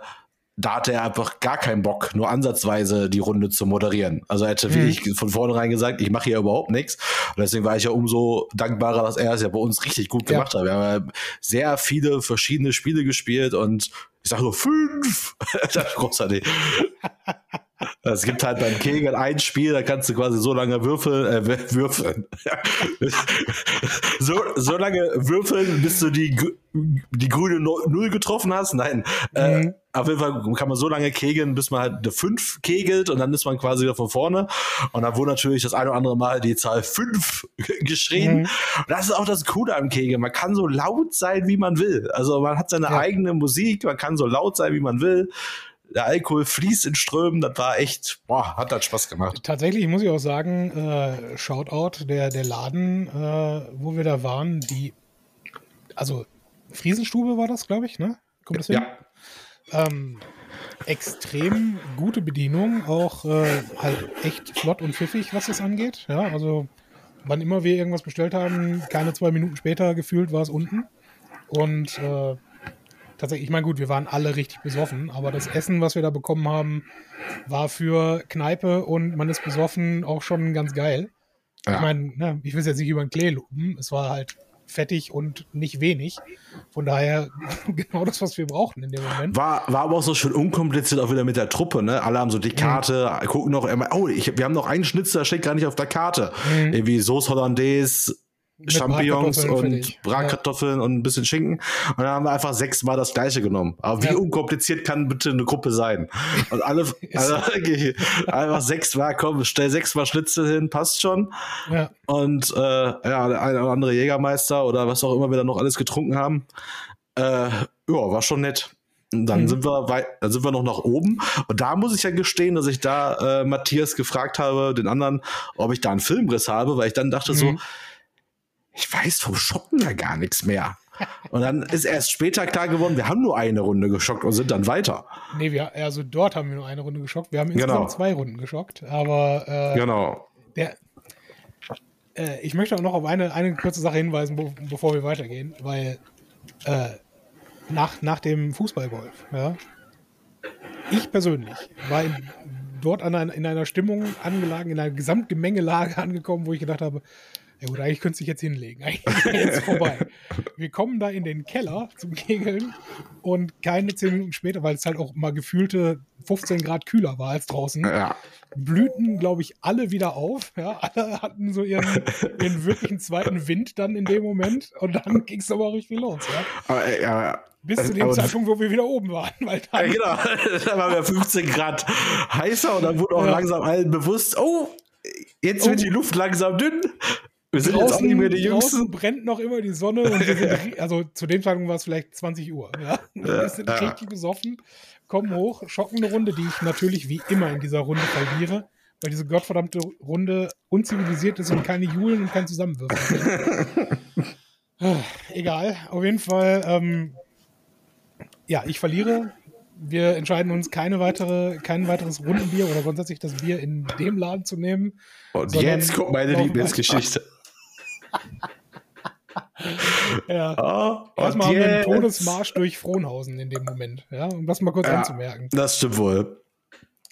da hatte er einfach gar keinen Bock, nur ansatzweise die Runde zu moderieren. Also er hätte, wie mhm. ich von vornherein gesagt, ich mache hier überhaupt nichts. Und deswegen war ich ja umso dankbarer, dass er es ja bei uns richtig gut gemacht ja. hat. Wir haben ja sehr viele verschiedene Spiele gespielt und ich sage nur fünf. das ist großartig. Es gibt halt beim Kegel ein Spiel, da kannst du quasi so lange würfeln, äh, würfeln. so, so lange würfeln, bis du die, die grüne Null getroffen hast. Nein. Äh, mhm. Äh, auf jeden Fall kann man so lange kegeln, bis man halt eine 5 kegelt und dann ist man quasi wieder von vorne. Und dann wurde natürlich das eine oder andere Mal die Zahl 5 geschrien. Mhm. Und das ist auch das Coole am Kegeln. Man kann so laut sein, wie man will. Also man hat seine ja. eigene Musik, man kann so laut sein, wie man will der Alkohol fließt in Strömen, das war echt, boah, hat das Spaß gemacht. Tatsächlich muss ich auch sagen, äh, Shoutout, der, der Laden, äh, wo wir da waren, die, also Friesenstube war das, glaube ich, ne? Kommt das hin? Ja. Ähm, extrem gute Bedienung, auch äh, halt echt flott und pfiffig, was das angeht. Ja, also wann immer wir irgendwas bestellt haben, keine zwei Minuten später gefühlt war es unten. Und äh, tatsächlich, ich meine, gut, wir waren alle richtig besoffen, aber das Essen, was wir da bekommen haben, war für Kneipe und man ist besoffen auch schon ganz geil. Ja. Ich meine, ne, ich will es jetzt nicht über den Klee loben, es war halt fettig und nicht wenig. Von daher genau das, was wir brauchten in dem Moment. War, war aber auch so schön unkompliziert auch wieder mit der Truppe, ne? Alle haben so die Karte, mhm. gucken noch immer, oh, ich, wir haben noch einen Schnitzel, der steht gar nicht auf der Karte. Mhm. Irgendwie Sauce Hollandaise, Champignons und Bratkartoffeln ja. und ein bisschen Schinken. Und dann haben wir einfach sechsmal das gleiche genommen. Aber wie ja. unkompliziert kann bitte eine Gruppe sein? Und alle, alle einfach sechsmal, komm, stell sechsmal Schnitzel hin, passt schon. Ja. Und äh, ja, der eine oder andere Jägermeister oder was auch immer wir da noch alles getrunken haben. Äh, ja, war schon nett. Und dann mhm. sind wir weit, dann sind wir noch nach oben. Und da muss ich ja gestehen, dass ich da äh, Matthias gefragt habe, den anderen, ob ich da einen Filmriss habe, weil ich dann dachte mhm. so, ich weiß vom Schocken ja gar nichts mehr. Und dann ist erst später klar geworden, wir haben nur eine Runde geschockt und sind dann weiter. Nee, wir, also dort haben wir nur eine Runde geschockt. Wir haben insgesamt genau. zwei Runden geschockt. Aber äh, genau. Der, äh, ich möchte auch noch auf eine, eine kurze Sache hinweisen, be bevor wir weitergehen, weil äh, nach, nach dem Fußballgolf, ja, ich persönlich war in, dort an in einer Stimmung angelagen, in einer Gesamtgemengelage angekommen, wo ich gedacht habe, ja gut, eigentlich könnte ich jetzt hinlegen. Eigentlich ist jetzt vorbei. Wir kommen da in den Keller zum Kegeln und keine zehn Minuten später, weil es halt auch mal gefühlte 15 Grad kühler war als draußen, ja. blühten, glaube ich, alle wieder auf. Ja, alle hatten so ihren, ihren wirklichen zweiten Wind dann in dem Moment und dann ging es aber richtig los. Ja. Aber, äh, ja, bis zu dem aber Zeitpunkt, wo wir wieder oben waren. Weil dann ja, genau, da waren wir 15 Grad heißer und dann wurde auch ja. langsam allen bewusst, oh, jetzt oh. wird die Luft langsam dünn. Wir sind draußen, jetzt auch nicht mehr die Jüngsten. brennt noch immer die Sonne und wir sind, also zu dem Zeitpunkt war es vielleicht 20 Uhr. Ja? Wir sind ja. richtig besoffen, kommen hoch, schocken eine Runde, die ich natürlich wie immer in dieser Runde verliere, weil diese gottverdammte Runde unzivilisiert ist und keine Julen und kein Zusammenwürfen. Egal, auf jeden Fall, ähm, ja, ich verliere. Wir entscheiden uns, keine weitere, kein weiteres Rundenbier oder grundsätzlich das Bier in dem Laden zu nehmen. Und jetzt kommt meine Lieblingsgeschichte. ja. Oh, Erstmal haben wir einen Todesmarsch durch Frohnhausen in dem Moment, ja, um das mal kurz ja, anzumerken. Das stimmt wohl.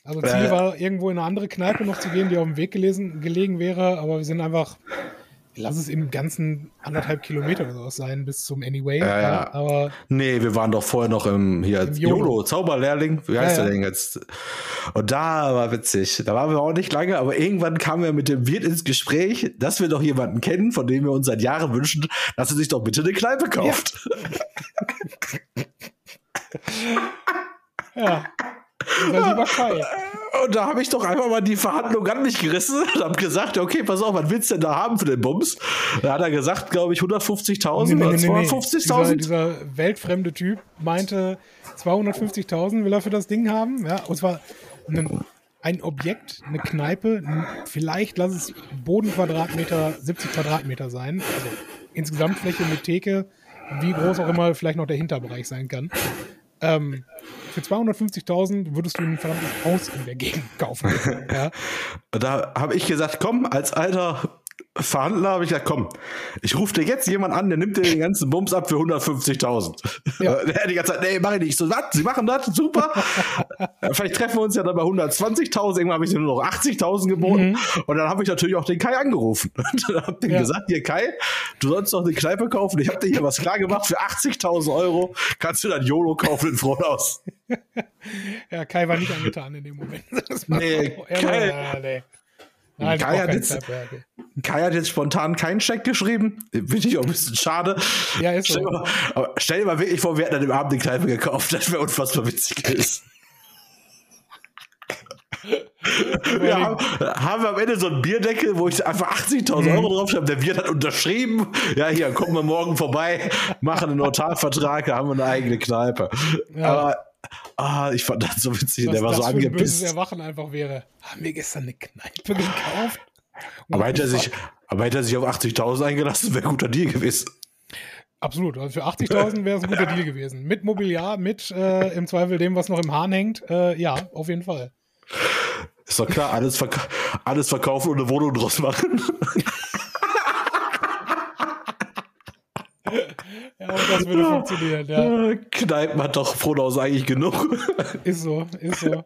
Also Ziel äh. war, irgendwo in eine andere Kneipe noch zu gehen, die auf dem Weg gelesen, gelegen wäre, aber wir sind einfach lass es im ganzen anderthalb Kilometer oder sowas sein bis zum Anyway. Ja, ja. Aber nee, wir waren doch vorher noch im hier im YOLO. YOLO Zauberlehrling. Wie heißt ja, der denn jetzt? Und da war witzig. Da waren wir auch nicht lange, aber irgendwann kamen wir mit dem Wirt ins Gespräch, dass wir doch jemanden kennen, von dem wir uns seit Jahren wünschen, dass er sich doch bitte eine Kneipe kauft. Ja. Und da habe ich doch einfach mal die Verhandlung an mich gerissen und habe gesagt, okay, pass auf, was willst du denn da haben für den Bums? Da hat er gesagt, glaube ich, 150.000 nee, nee, oder 250.000. Nee, dieser, dieser, weltfremde Typ meinte, 250.000 will er für das Ding haben. Ja, und zwar ein, ein Objekt, eine Kneipe, vielleicht lass es Bodenquadratmeter, 70 Quadratmeter sein. Also insgesamt Fläche mit Theke, wie groß auch immer vielleicht noch der Hinterbereich sein kann. Ähm, für 250.000 würdest du ein verdammtes Haus in der Gegend kaufen. ja. Da habe ich gesagt, komm, als alter Verhandler habe ich gesagt, komm, ich rufe dir jetzt jemand an, der nimmt dir den ganzen Bums ab für 150.000. Ja. Der hat die ganze Zeit, nee, mach ich nicht. So, was? Sie machen das? Super. Vielleicht treffen wir uns ja dann bei 120.000. Irgendwann habe ich dir nur noch 80.000 geboten. Mhm. Und dann habe ich natürlich auch den Kai angerufen. Und dann habe ich ja. gesagt, hier Kai, du sollst doch eine Kneipe kaufen. Ich habe dir hier was klar gemacht. Für 80.000 Euro kannst du dann YOLO kaufen in Frohnhaus. ja, Kai war nicht angetan in dem Moment. nee, Kai, war, nee. Nein, Kai, hat jetzt, Kai hat jetzt spontan keinen Scheck geschrieben. Finde ich auch ein bisschen schade. Ja, ist stell, so. mal, aber stell dir mal wirklich vor, wir hätten an dem Abend die Kneipe gekauft. Das wäre unfassbar witzig gewesen. Wir haben, haben, wir am Ende so einen Bierdeckel, wo ich einfach 80.000 mhm. Euro drauf habe. Der Wirt hat unterschrieben. Ja, hier, kommen wir morgen vorbei, machen einen Notarvertrag, da haben wir eine eigene Kneipe. Ja. Aber Ah, ich fand das so witzig, Was der war so angepisst. Was Erwachen einfach wäre. Haben wir gestern eine Kneipe gekauft? aber hätte, er sich, aber hätte er sich auf 80.000 eingelassen, wäre ein guter Deal gewesen. Absolut. Also für 80.000 wäre es ein guter Deal gewesen. Mit Mobiliar, mit äh, im Zweifel dem, was noch im Hahn hängt. Äh, ja, auf jeden Fall. Ist doch klar, alles, verk alles verkaufen und eine Wohnung draus machen. Ja, und das würde funktionieren, ja. Kneipen hat doch Frohnaus eigentlich genug. Ist so, ist so.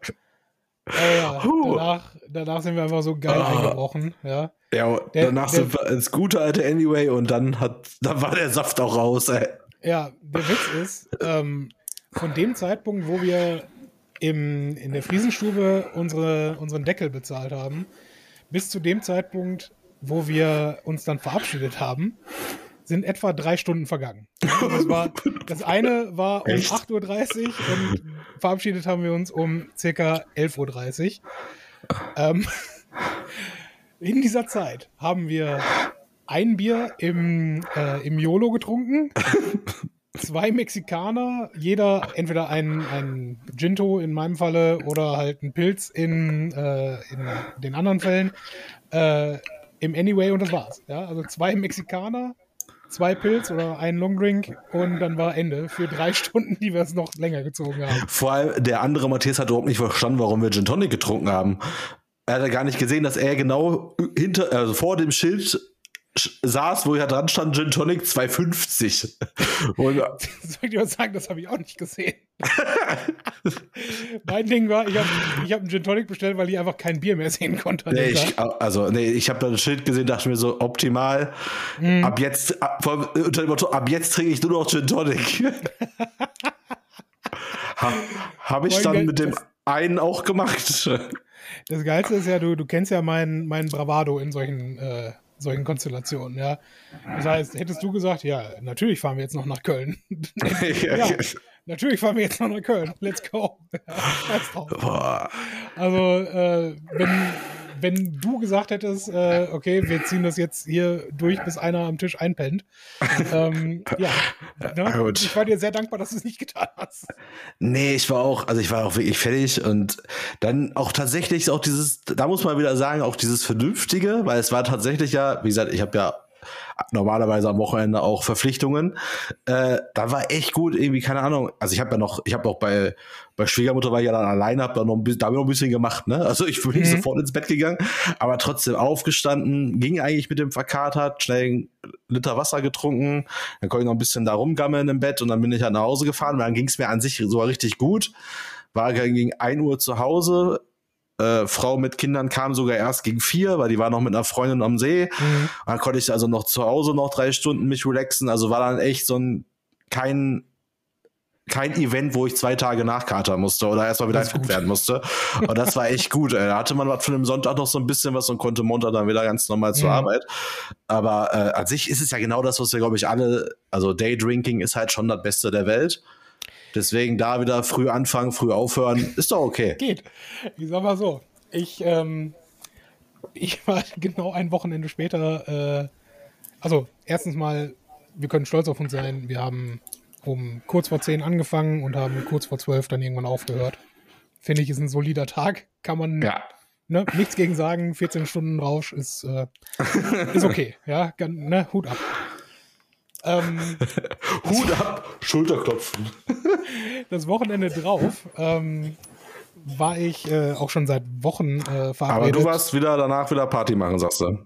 Ja, danach, danach sind wir einfach so geil ah. eingebrochen, ja. Ja, der, danach der, sind wir ins gute alte Anyway und dann hat, dann war der Saft auch raus, ey. Ja, der Witz ist, ähm, von dem Zeitpunkt, wo wir im, in der Friesenstube unsere, unseren Deckel bezahlt haben, bis zu dem Zeitpunkt, wo wir uns dann verabschiedet haben, sind etwa drei Stunden vergangen. Das, war, das eine war um 8.30 Uhr und verabschiedet haben wir uns um circa 11.30 Uhr. Ähm, in dieser Zeit haben wir ein Bier im, äh, im YOLO getrunken, zwei Mexikaner, jeder entweder ein, ein Ginto in meinem Falle oder halt ein Pilz in, äh, in den anderen Fällen. Äh, Im Anyway und das war's. Ja? Also zwei Mexikaner, zwei Pilz oder einen Longdrink und dann war Ende für drei Stunden, die wir es noch länger gezogen haben. Vor allem der andere Matthias hat überhaupt nicht verstanden, warum wir Gin Tonic getrunken haben. Er hat gar nicht gesehen, dass er genau hinter, also vor dem Schild saß, wo ja dran stand, Gin Tonic 2,50. Und, Soll ich dir was sagen, das habe ich auch nicht gesehen. mein Ding war, ich habe ich hab einen Gin Tonic bestellt, weil ich einfach kein Bier mehr sehen konnte. Nee, ich, also, nee, ich habe da ein Schild gesehen, dachte mir so, optimal. Mm. Ab jetzt, ab, unter dem Motto, ab jetzt trinke ich nur noch Gin Tonic. ha, habe ich dann mit dem einen auch gemacht. Das Geilste ist ja, du, du kennst ja meinen mein Bravado in solchen äh, solchen Konstellationen, ja. Das heißt, hättest du gesagt, ja, natürlich fahren wir jetzt noch nach Köln. ja, natürlich fahren wir jetzt noch nach Köln. Let's go. also, äh, wenn, wenn du gesagt hättest, äh, okay, wir ziehen das jetzt hier durch, bis einer am Tisch einpennt. Ähm, ja, ne? ich war dir sehr dankbar, dass du es nicht getan hast. Nee, ich war auch, also ich war auch wirklich fertig und dann auch tatsächlich auch dieses, da muss man wieder sagen, auch dieses Vernünftige, weil es war tatsächlich ja, wie gesagt, ich habe ja normalerweise am Wochenende auch Verpflichtungen. Äh, da war echt gut, irgendwie, keine Ahnung. Also ich habe ja noch, ich habe auch bei, bei Schwiegermutter war ich ja dann alleine, habe da noch ein bisschen, da hab ich noch ein bisschen gemacht, ne? Also ich bin nicht mhm. sofort ins Bett gegangen, aber trotzdem aufgestanden, ging eigentlich mit dem verkatert, schnell einen Liter Wasser getrunken, dann konnte ich noch ein bisschen da rumgammeln im Bett und dann bin ich halt nach Hause gefahren und dann ging es mir an sich sogar richtig gut. War gegen 1 Uhr zu Hause, äh, Frau mit Kindern kam sogar erst gegen vier, weil die war noch mit einer Freundin am See. Mhm. Dann konnte ich also noch zu Hause noch drei Stunden mich relaxen. Also war dann echt so ein kein kein Event, wo ich zwei Tage nachkatern musste oder erstmal wieder fit werden musste. Und das war echt gut. Ey. Da hatte man von dem Sonntag noch so ein bisschen was und konnte Montag dann wieder ganz normal zur mhm. Arbeit. Aber äh, an sich ist es ja genau das, was wir, glaube ich, alle, also Daydrinking ist halt schon das Beste der Welt. Deswegen da wieder früh anfangen, früh aufhören, ist doch okay. Geht. Ich sag mal so, ich, ähm, ich war genau ein Wochenende später, äh, also erstens mal, wir können stolz auf uns sein, wir haben um kurz vor zehn angefangen und haben kurz vor zwölf dann irgendwann aufgehört. Finde ich, ist ein solider Tag. Kann man ja. ne, nichts gegen sagen. 14 Stunden Rausch ist, äh, ist okay. Ja, ne, Hut ab. Ähm, Hut ab, Schulterklopfen. das Wochenende drauf ähm, war ich äh, auch schon seit Wochen äh, verabredet. Aber du warst wieder danach wieder Party machen, sagst du?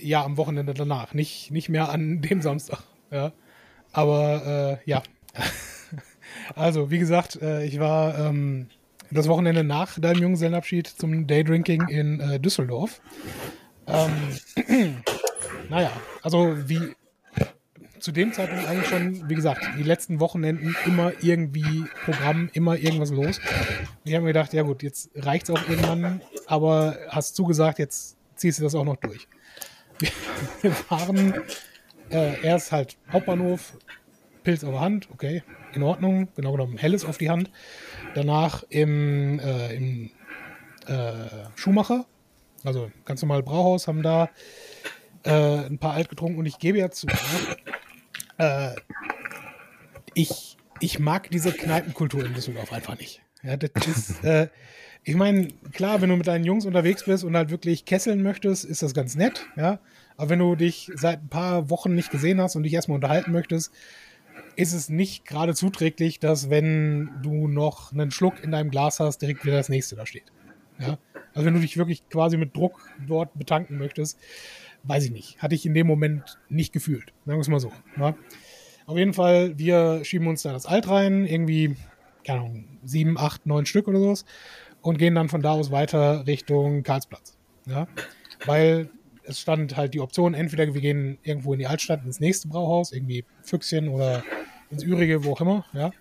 ja, am Wochenende danach, nicht, nicht mehr an dem Samstag. Ja. Aber äh, ja. also, wie gesagt, äh, ich war ähm, das Wochenende nach deinem Junggesellenabschied zum Daydrinking in äh, Düsseldorf. Ähm, naja, also wie zu dem Zeitpunkt eigentlich schon, wie gesagt, die letzten Wochenenden immer irgendwie Programm, immer irgendwas los. Ich habe mir gedacht, ja gut, jetzt reicht es auch irgendwann, aber hast zugesagt, jetzt ziehst du das auch noch durch. Wir waren äh, erst halt Hauptbahnhof, Pilz auf der Hand, okay, in Ordnung, genau genommen Helles auf die Hand. Danach im, äh, im äh, Schuhmacher, also ganz normal Brauhaus, haben da äh, ein paar alt getrunken und ich gebe ja zu, äh, ich, ich mag diese Kneipenkultur in Düsseldorf einfach nicht. Ja, das ist, äh, ich meine, klar, wenn du mit deinen Jungs unterwegs bist und halt wirklich kesseln möchtest, ist das ganz nett, ja. Aber wenn du dich seit ein paar Wochen nicht gesehen hast und dich erstmal unterhalten möchtest, ist es nicht gerade zuträglich, dass wenn du noch einen Schluck in deinem Glas hast, direkt wieder das nächste da steht. Ja? Also wenn du dich wirklich quasi mit Druck dort betanken möchtest, weiß ich nicht. Hatte ich in dem Moment nicht gefühlt. Sagen wir es mal so. Ja? Auf jeden Fall, wir schieben uns da das Alt rein, irgendwie, keine Ahnung, sieben, acht, neun Stück oder sowas und gehen dann von da aus weiter Richtung Karlsplatz. Ja? Weil es stand halt die Option, entweder wir gehen irgendwo in die Altstadt ins nächste Brauhaus, irgendwie Füchschen oder ins Ürige, wo auch immer, ja.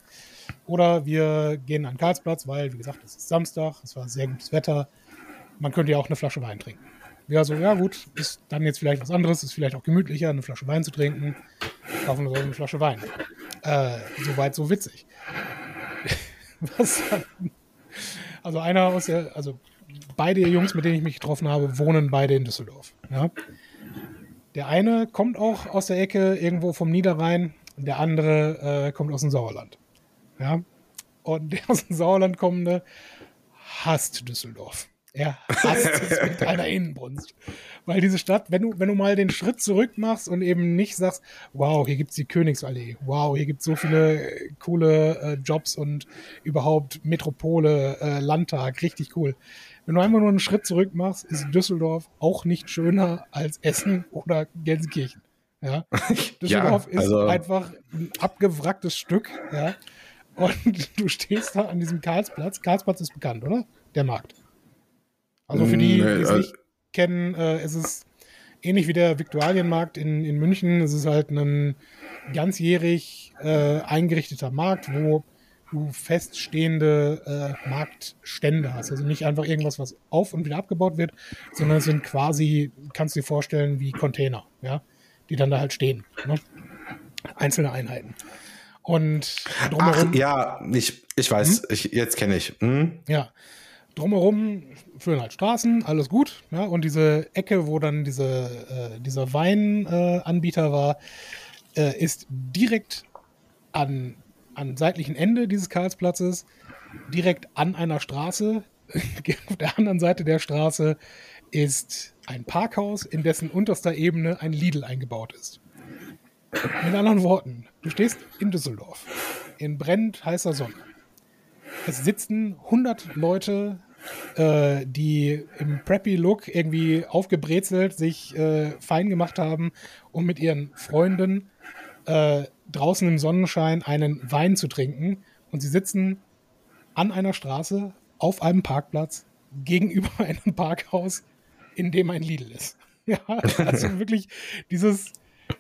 Oder wir gehen an Karlsplatz, weil, wie gesagt, es ist Samstag, es war sehr gutes Wetter. Man könnte ja auch eine Flasche Wein trinken. Ja, so, ja gut, ist dann jetzt vielleicht was anderes, ist vielleicht auch gemütlicher, eine Flasche Wein zu trinken. Kaufen wir so eine Flasche Wein. Äh, Soweit so witzig. was also einer aus der, also beide Jungs, mit denen ich mich getroffen habe, wohnen beide in Düsseldorf. Ja. Der eine kommt auch aus der Ecke irgendwo vom Niederrhein, der andere äh, kommt aus dem Sauerland. Ja. Und der aus dem Sauerland kommende hasst Düsseldorf. Er hasst es mit einer Innenbrunst. Weil diese Stadt, wenn du, wenn du mal den Schritt zurück machst und eben nicht sagst, wow, hier gibt es die Königsallee, wow, hier gibt es so viele äh, coole äh, Jobs und überhaupt Metropole, äh, Landtag, richtig cool. Wenn du einfach nur einen Schritt zurück machst, ist Düsseldorf auch nicht schöner als Essen oder Gelsenkirchen. Ja? Düsseldorf ja, also ist einfach ein abgewracktes Stück, ja. Und du stehst da an diesem Karlsplatz. Karlsplatz ist bekannt, oder? Der Markt. Also für die, die es nicht kennen, äh, ist es ähnlich wie der Viktualienmarkt in, in München. Es ist halt ein ganzjährig äh, eingerichteter Markt, wo du feststehende äh, Marktstände hast. Also nicht einfach irgendwas, was auf und wieder abgebaut wird, sondern es sind quasi, kannst du dir vorstellen, wie Container, ja, die dann da halt stehen. Ne? Einzelne Einheiten. Und drumherum. Ach, ja, ich, ich weiß, hm? ich, jetzt kenne ich. Hm? Ja. Drumherum führen halt Straßen, alles gut. Ja, und diese Ecke, wo dann diese, äh, dieser Weinanbieter äh, war, äh, ist direkt an am seitlichen Ende dieses Karlsplatzes, direkt an einer Straße. Auf der anderen Seite der Straße ist ein Parkhaus, in dessen unterster Ebene ein Lidl eingebaut ist. Mit anderen Worten, du stehst in Düsseldorf, in brennend heißer Sonne. Es sitzen 100 Leute, äh, die im Preppy-Look irgendwie aufgebrezelt sich äh, fein gemacht haben, um mit ihren Freunden äh, draußen im Sonnenschein einen Wein zu trinken und sie sitzen an einer Straße auf einem Parkplatz gegenüber einem Parkhaus, in dem ein Lidl ist. Ja, also wirklich dieses,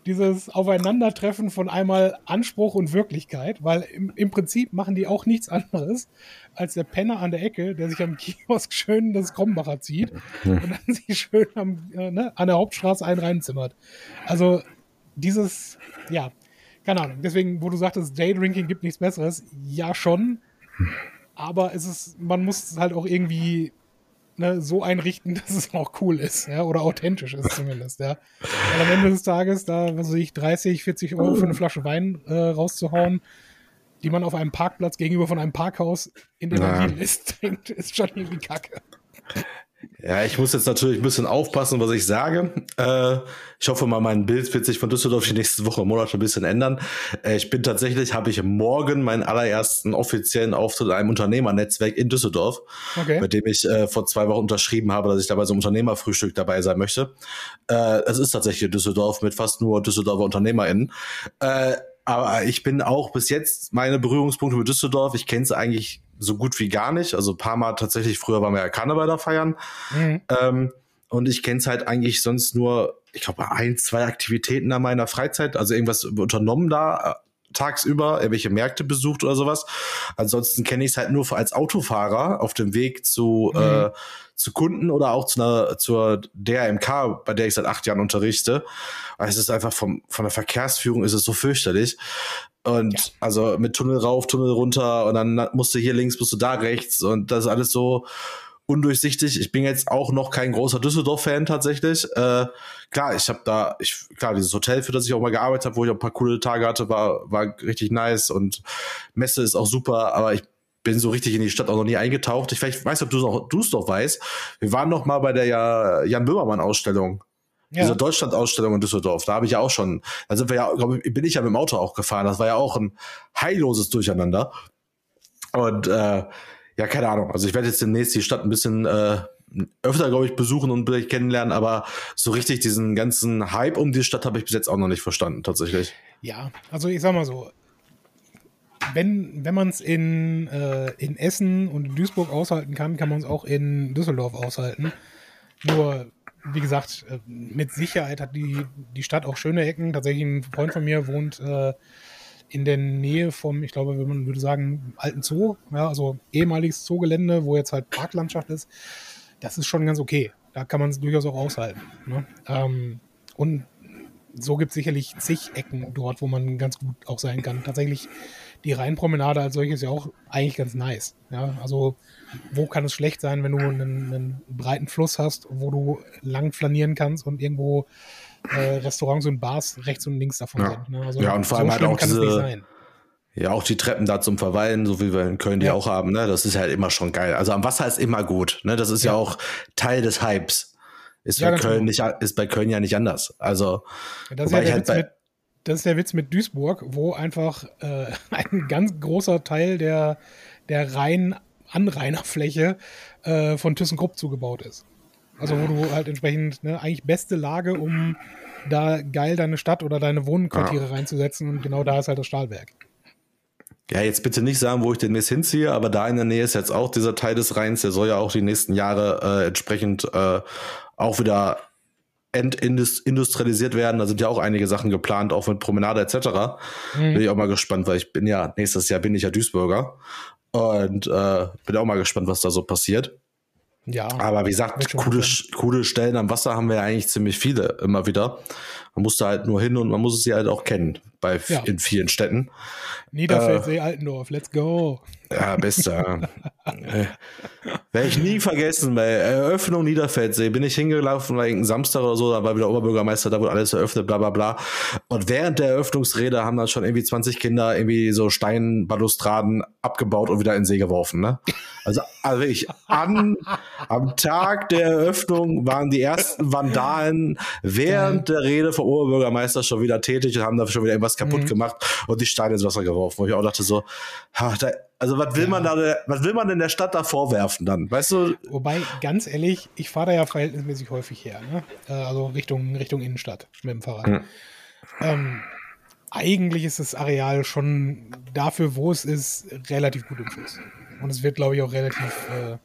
dieses Aufeinandertreffen von einmal Anspruch und Wirklichkeit, weil im, im, Prinzip machen die auch nichts anderes als der Penner an der Ecke, der sich am Kiosk schön das Krombacher zieht und dann sich schön am, äh, ne, an der Hauptstraße einen reinzimmert. Also dieses, ja, keine Ahnung. Deswegen, wo du sagtest, Daydrinking gibt nichts Besseres, ja schon. Aber es ist, man muss es halt auch irgendwie ne, so einrichten, dass es auch cool ist, ja, oder authentisch ist zumindest, ja. Weil am Ende des Tages da, was weiß ich, 30, 40 Euro für eine Flasche Wein äh, rauszuhauen, die man auf einem Parkplatz gegenüber von einem Parkhaus in dem man ist, trinkt, ist schon irgendwie kacke. Ja, ich muss jetzt natürlich ein bisschen aufpassen, was ich sage. Äh, ich hoffe mal, mein Bild wird sich von Düsseldorf die nächsten Wochen Monate ein bisschen ändern. Äh, ich bin tatsächlich, habe ich morgen meinen allerersten offiziellen Auftritt in einem Unternehmernetzwerk in Düsseldorf, okay. bei dem ich äh, vor zwei Wochen unterschrieben habe, dass ich dabei so einem Unternehmerfrühstück dabei sein möchte. Äh, es ist tatsächlich in Düsseldorf mit fast nur Düsseldorfer UnternehmerInnen. Äh, aber ich bin auch bis jetzt meine Berührungspunkte mit Düsseldorf. Ich kenne es eigentlich so gut wie gar nicht. Also ein paar Mal tatsächlich, früher waren wir ja Karneval da feiern. Mhm. Ähm, und ich kenne es halt eigentlich sonst nur, ich glaube, ein, zwei Aktivitäten in meiner Freizeit, also irgendwas unternommen da äh, tagsüber, irgendwelche Märkte besucht oder sowas. Ansonsten kenne ich es halt nur als Autofahrer auf dem Weg zu, mhm. äh, zu Kunden oder auch zu einer, zur DRMK, bei der ich seit acht Jahren unterrichte. Also es ist einfach vom, von der Verkehrsführung ist es so fürchterlich. Und ja. also mit Tunnel rauf, Tunnel runter und dann musst du hier links, musst du da rechts und das ist alles so undurchsichtig. Ich bin jetzt auch noch kein großer Düsseldorf-Fan tatsächlich. Äh, klar, ich habe da, ich, klar, dieses Hotel, für das ich auch mal gearbeitet habe, wo ich auch ein paar coole Tage hatte, war, war richtig nice und Messe ist auch super, aber ich bin so richtig in die Stadt auch noch nie eingetaucht. Ich vielleicht weiß, ob du es doch weißt. Wir waren noch mal bei der Jan Böhmermann-Ausstellung ja. Diese Deutschland-Ausstellung in Düsseldorf, da habe ich ja auch schon, da sind wir ja, glaube ich, bin ich ja mit dem Auto auch gefahren. Das war ja auch ein heilloses Durcheinander. Und äh, ja, keine Ahnung. Also ich werde jetzt demnächst die Stadt ein bisschen äh, öfter, glaube ich, besuchen und vielleicht kennenlernen, aber so richtig diesen ganzen Hype um die Stadt habe ich bis jetzt auch noch nicht verstanden, tatsächlich. Ja, also ich sag mal so, wenn, wenn man es in, äh, in Essen und in Duisburg aushalten kann, kann man es auch in Düsseldorf aushalten. Nur wie gesagt, äh, mit Sicherheit hat die, die Stadt auch schöne Ecken. Tatsächlich ein Freund von mir wohnt äh, in der Nähe vom, ich glaube, man würde sagen, alten Zoo, ja, also ehemaliges Zoogelände, wo jetzt halt Parklandschaft ist. Das ist schon ganz okay. Da kann man es durchaus auch aushalten. Ne? Ähm, und so gibt es sicherlich zig Ecken dort, wo man ganz gut auch sein kann. Tatsächlich die Rheinpromenade als solches ja auch eigentlich ganz nice. Ja, also wo kann es schlecht sein, wenn du einen, einen breiten Fluss hast, wo du lang flanieren kannst und irgendwo äh, Restaurants und Bars rechts und links davon ja. sind. Ne? Also ja, und vor allem halt auch diese, ja, auch die Treppen da zum Verweilen, so wie wir in Köln die ja. auch haben, ne? Das ist halt immer schon geil. Also am Wasser ist immer gut, ne? Das ist ja, ja auch Teil des Hypes. Ist, ja, bei Köln genau. nicht, ist bei Köln ja nicht anders. Also, das ist ja der halt Witz mit, das ist der Witz mit Duisburg, wo einfach äh, ein ganz großer Teil der, der Rhein-Anrainerfläche äh, von ThyssenKrupp zugebaut ist. Also wo du halt entsprechend ne, eigentlich beste Lage, um da geil deine Stadt oder deine Wohnquartiere ja. reinzusetzen und genau da ist halt das Stahlwerk. Ja, jetzt bitte nicht sagen, wo ich demnächst hinziehe, aber da in der Nähe ist jetzt auch dieser Teil des Rheins, der soll ja auch die nächsten Jahre äh, entsprechend äh, auch wieder entindustrialisiert werden. Da sind ja auch einige Sachen geplant, auch mit Promenade etc. Mhm. Bin ich auch mal gespannt, weil ich bin ja, nächstes Jahr bin ich ja Duisburger. Und äh, bin auch mal gespannt, was da so passiert. Ja. Aber wie gesagt, coole, coole Stellen am Wasser haben wir ja eigentlich ziemlich viele immer wieder. Man muss da halt nur hin und man muss sie halt auch kennen bei ja. in vielen Städten. Niederfeldsee, äh, Altendorf, let's go. Ja, bester. äh, Werde ich nie vergessen, bei Eröffnung Niederfeldsee bin ich hingelaufen, war irgendein Samstag oder so, da war wieder Oberbürgermeister, da wurde alles eröffnet, bla bla bla. Und während der Eröffnungsrede haben dann schon irgendwie 20 Kinder irgendwie so Steinbalustraden abgebaut und wieder in den See geworfen. Ne? Also, also ich an, am Tag der Eröffnung waren die ersten Vandalen während der Rede vom Oberbürgermeister schon wieder tätig und haben da schon wieder irgendwas kaputt mhm. gemacht und die Steine ins Wasser geworfen. Wo ich auch dachte so, ha, da, also was will ja. man da, was will man in der Stadt da vorwerfen dann? Weißt du? Wobei, ganz ehrlich, ich fahre da ja verhältnismäßig häufig her, ne? Äh, also Richtung, Richtung Innenstadt mit dem Fahrrad. Mhm. Ähm, eigentlich ist das Areal schon dafür, wo es ist, relativ gut im Schuss. Und es wird, glaube ich, auch relativ, äh,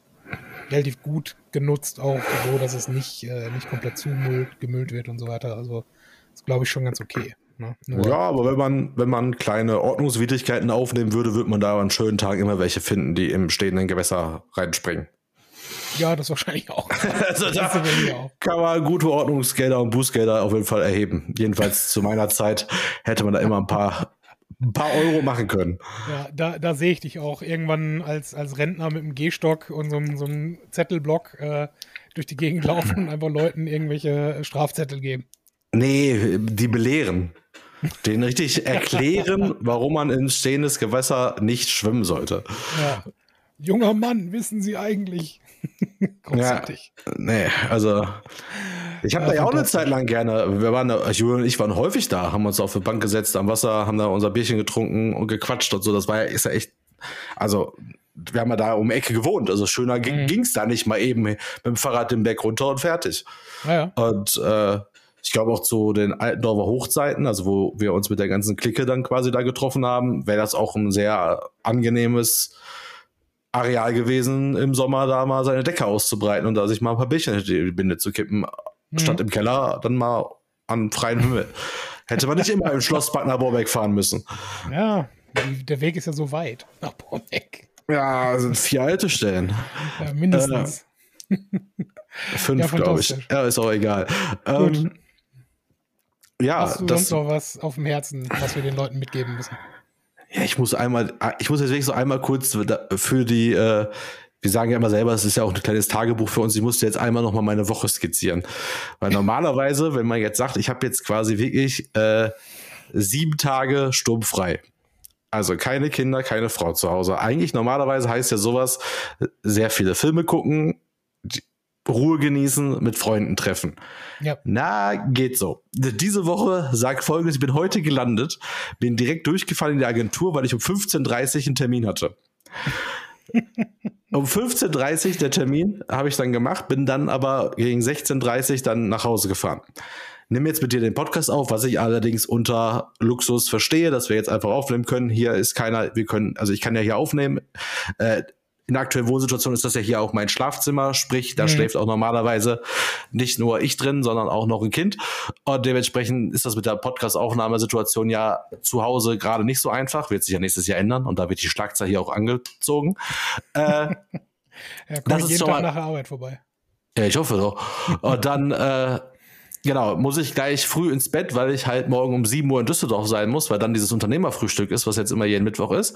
relativ gut genutzt, auch so, dass es nicht, äh, nicht komplett zumüllt, gemüllt wird und so weiter. Also ist, glaube ich, schon ganz okay. Ne? Ja, aber wenn man, wenn man kleine Ordnungswidrigkeiten aufnehmen würde, würde man da an schönen Tagen immer welche finden, die im stehenden Gewässer reinspringen. Ja, das wahrscheinlich auch. also da kann man gute Ordnungsgelder und Bußgelder auf jeden Fall erheben. Jedenfalls zu meiner Zeit hätte man da immer ein paar, ein paar Euro machen können. Ja, da, da sehe ich dich auch. Irgendwann als, als Rentner mit einem Gehstock und so, so einem Zettelblock äh, durch die Gegend laufen und einfach Leuten irgendwelche Strafzettel geben. Nee, die belehren. Den richtig erklären, warum man in stehendes Gewässer nicht schwimmen sollte. Ja. Junger Mann, wissen Sie eigentlich, Großartig. Ja, nee, also ich habe ja, da ja auch eine Zeit lang gerne, wir waren, Julian und ich waren häufig da, haben uns auf die Bank gesetzt am Wasser, haben da unser Bierchen getrunken und gequatscht und so. Das war ja, ist ja echt, also wir haben ja da um die Ecke gewohnt, also schöner mhm. ging es da nicht mal eben mit dem Fahrrad den Berg runter und fertig. Ja, ja. Und äh, ich glaube auch zu den alten Dorfer Hochzeiten, also wo wir uns mit der ganzen Clique dann quasi da getroffen haben, wäre das auch ein sehr angenehmes Areal gewesen, im Sommer da mal seine Decke auszubreiten und da sich mal ein paar Bierchen in die Binde zu kippen, mhm. statt im Keller dann mal an freien Himmel. Hätte man nicht immer im Schloss Bad nach Borbeck fahren müssen. Ja, der Weg ist ja so weit nach Borbeck. Ja, sind vier alte Stellen. Ja, mindestens. Äh, fünf, ja, glaube ich. Ja, ist auch egal. Ähm, ja, Hast du das, sonst noch was auf dem Herzen, was wir den Leuten mitgeben müssen? Ja, ich muss einmal, ich muss jetzt wirklich so einmal kurz für die, äh, wir sagen ja immer selber, es ist ja auch ein kleines Tagebuch für uns. Ich musste jetzt einmal noch mal meine Woche skizzieren, weil normalerweise, wenn man jetzt sagt, ich habe jetzt quasi wirklich äh, sieben Tage sturmfrei, also keine Kinder, keine Frau zu Hause. Eigentlich normalerweise heißt ja sowas, sehr viele Filme gucken, Ruhe genießen, mit Freunden treffen. Ja. Na, geht so. Diese Woche sagt folgendes, ich bin heute gelandet, bin direkt durchgefallen in die Agentur, weil ich um 15.30 Uhr einen Termin hatte. um 15.30 Uhr der Termin habe ich dann gemacht, bin dann aber gegen 16.30 Uhr dann nach Hause gefahren. Nimm jetzt mit dir den Podcast auf, was ich allerdings unter Luxus verstehe, dass wir jetzt einfach aufnehmen können. Hier ist keiner, wir können, also ich kann ja hier aufnehmen. Äh, in der aktuellen Wohnsituation ist das ja hier auch mein Schlafzimmer, sprich, da mhm. schläft auch normalerweise nicht nur ich drin, sondern auch noch ein Kind. Und dementsprechend ist das mit der Podcast-Aufnahmesituation ja zu Hause gerade nicht so einfach, wird sich ja nächstes Jahr ändern und da wird die Schlagzeile hier auch angezogen. Äh, ja, das ich jeden Tag nach der Arbeit vorbei. Ja, ich hoffe doch. Und dann äh, Genau, muss ich gleich früh ins Bett, weil ich halt morgen um 7 Uhr in Düsseldorf sein muss, weil dann dieses Unternehmerfrühstück ist, was jetzt immer jeden Mittwoch ist.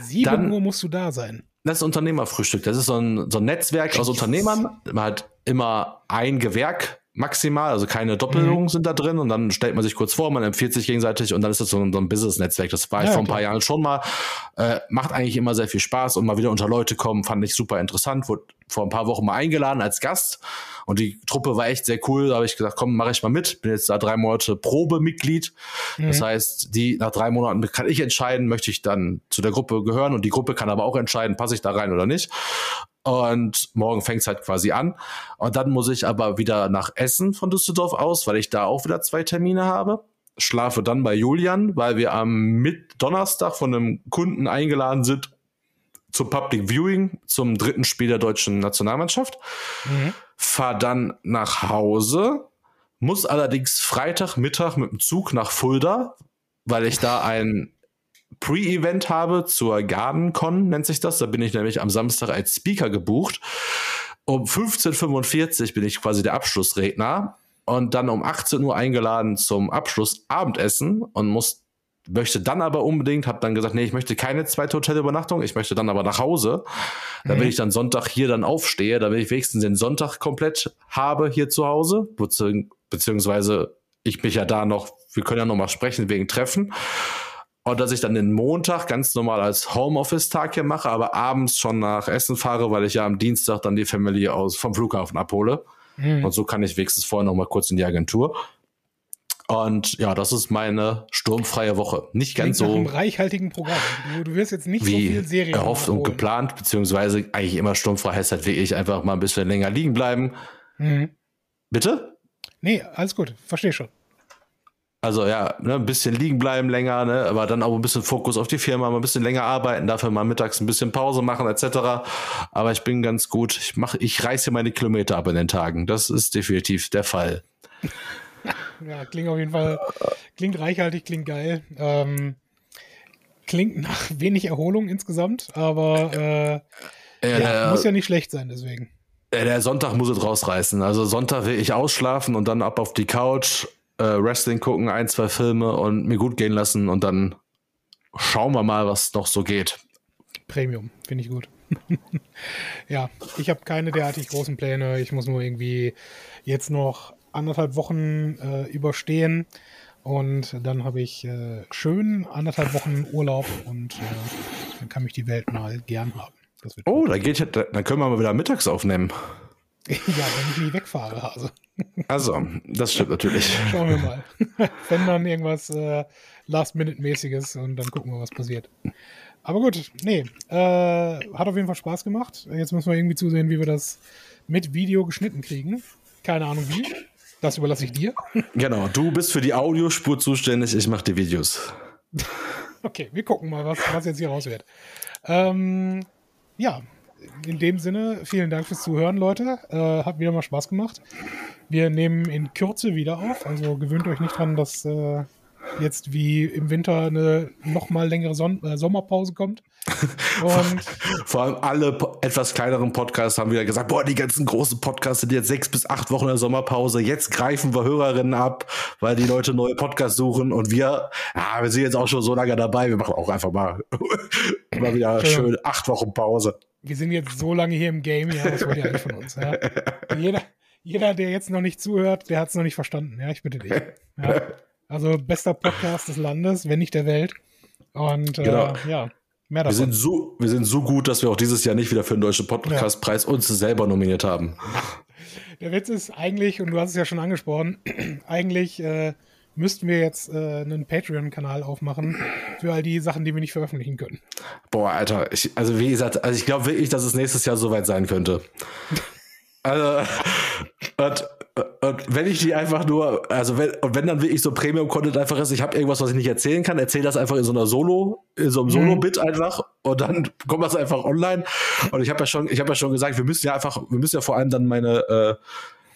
7 dann, Uhr musst du da sein. Das ist Unternehmerfrühstück. Das ist so ein, so ein Netzwerk aus Unternehmern. Man hat immer ein Gewerk maximal, also keine Doppelungen mhm. sind da drin und dann stellt man sich kurz vor, man empfiehlt sich gegenseitig und dann ist das so ein, so ein Business-Netzwerk. Das war ja, ich vor ein paar Jahren schon mal. Äh, macht eigentlich immer sehr viel Spaß und mal wieder unter Leute kommen, fand ich super interessant. Wurde vor ein paar Wochen mal eingeladen als Gast und die Truppe war echt sehr cool. Da habe ich gesagt, komm, mache ich mal mit. Bin jetzt da drei Monate Probemitglied. Mhm. Das heißt, die nach drei Monaten kann ich entscheiden, möchte ich dann zu der Gruppe gehören und die Gruppe kann aber auch entscheiden, passe ich da rein oder nicht. Und morgen fängt es halt quasi an. Und dann muss ich aber wieder nach Essen von Düsseldorf aus, weil ich da auch wieder zwei Termine habe. Schlafe dann bei Julian, weil wir am Mit Donnerstag von einem Kunden eingeladen sind zum Public Viewing zum dritten Spiel der deutschen Nationalmannschaft. Mhm. Fahr dann nach Hause, muss allerdings Freitagmittag mit dem Zug nach Fulda, weil ich da ein Pre-Event habe zur GardenCon, nennt sich das. Da bin ich nämlich am Samstag als Speaker gebucht. Um 15.45 Uhr bin ich quasi der Abschlussredner und dann um 18 Uhr eingeladen zum Abschlussabendessen und muss möchte dann aber unbedingt, habe dann gesagt, nee, ich möchte keine zweite Hotelübernachtung, ich möchte dann aber nach Hause. Da mhm. ich dann Sonntag hier dann aufstehe, da will ich wenigstens den Sonntag komplett habe hier zu Hause, beziehungsweise ich mich ja da noch, wir können ja noch mal sprechen wegen Treffen. Und dass ich dann den Montag ganz normal als Homeoffice-Tag hier mache, aber abends schon nach Essen fahre, weil ich ja am Dienstag dann die Familie aus vom Flughafen abhole. Mhm. Und so kann ich wenigstens vorher noch mal kurz in die Agentur. Und ja, das ist meine sturmfreie Woche. Nicht ganz Klingt so. Nach einem reichhaltigen Programm. Du, du wirst jetzt nicht wie so viel Serien erhofft und geplant, beziehungsweise eigentlich immer sturmfrei heißt halt wirklich einfach mal ein bisschen länger liegen bleiben. Mhm. Bitte? Nee, alles gut. Verstehe schon. Also ja, ne, ein bisschen liegen bleiben länger, ne, aber dann auch ein bisschen Fokus auf die Firma, mal ein bisschen länger arbeiten, dafür mal mittags ein bisschen Pause machen etc. Aber ich bin ganz gut. Ich mache, ich reiße meine Kilometer ab in den Tagen. Das ist definitiv der Fall. ja, klingt auf jeden Fall, klingt reichhaltig, klingt geil. Ähm, klingt nach wenig Erholung insgesamt, aber äh, ja, ja, muss ja nicht schlecht sein, deswegen. Der Sonntag muss es rausreißen. Also Sonntag will ich ausschlafen und dann ab auf die Couch äh, Wrestling gucken, ein, zwei Filme und mir gut gehen lassen und dann schauen wir mal, was noch so geht. Premium, finde ich gut. ja, ich habe keine derartig großen Pläne. Ich muss nur irgendwie jetzt noch anderthalb Wochen äh, überstehen und dann habe ich äh, schön anderthalb Wochen Urlaub und äh, dann kann mich die Welt mal gern haben. oh, da geht, dann können wir mal wieder mittags aufnehmen. Ja, wenn ich nicht wegfahre. Also. also, das stimmt natürlich. Schauen wir mal. wenn dann irgendwas äh, Last-Minute-mäßiges und dann gucken wir, was passiert. Aber gut, nee, äh, hat auf jeden Fall Spaß gemacht. Jetzt müssen wir irgendwie zusehen, wie wir das mit Video geschnitten kriegen. Keine Ahnung wie. Das überlasse ich dir. Genau, du bist für die Audiospur zuständig, ich mache die Videos. okay, wir gucken mal, was, was jetzt hier raus wird. Ähm, ja, in dem Sinne, vielen Dank fürs Zuhören, Leute. Äh, hat wieder mal Spaß gemacht. Wir nehmen in Kürze wieder auf, also gewöhnt euch nicht dran, dass äh, jetzt wie im Winter eine noch mal längere Son äh, Sommerpause kommt. Und Vor allem alle etwas kleineren Podcasts haben wieder gesagt, boah, die ganzen großen Podcasts sind jetzt sechs bis acht Wochen in der Sommerpause. Jetzt greifen wir Hörerinnen ab, weil die Leute neue Podcasts suchen. Und wir, ja, wir sind jetzt auch schon so lange dabei. Wir machen auch einfach mal, mal wieder schön acht Wochen Pause. Wir sind jetzt so lange hier im Game, ja, das wollt ihr eigentlich von uns. Ja. Jeder, jeder, der jetzt noch nicht zuhört, der hat es noch nicht verstanden. Ja, ich bitte dich. Ja. Also bester Podcast des Landes, wenn nicht der Welt. Und äh, genau. ja, mehr davon. Wir sind, so, wir sind so gut, dass wir auch dieses Jahr nicht wieder für den Deutschen Podcastpreis ja. uns selber nominiert haben. Der Witz ist eigentlich, und du hast es ja schon angesprochen, eigentlich äh, müssten wir jetzt äh, einen Patreon-Kanal aufmachen für all die Sachen, die wir nicht veröffentlichen können. Boah, Alter, ich, also wie gesagt, also ich glaube wirklich, dass es nächstes Jahr soweit sein könnte. also, und und wenn ich die einfach nur, also wenn, und wenn dann wirklich so Premium-Content einfach ist, ich habe irgendwas, was ich nicht erzählen kann, erzähle das einfach in so einer Solo, in so einem mhm. Solo-Bit einfach und dann kommt das einfach online. Und ich habe ja schon, ich habe ja schon gesagt, wir müssen ja einfach, wir müssen ja vor allem dann meine, äh,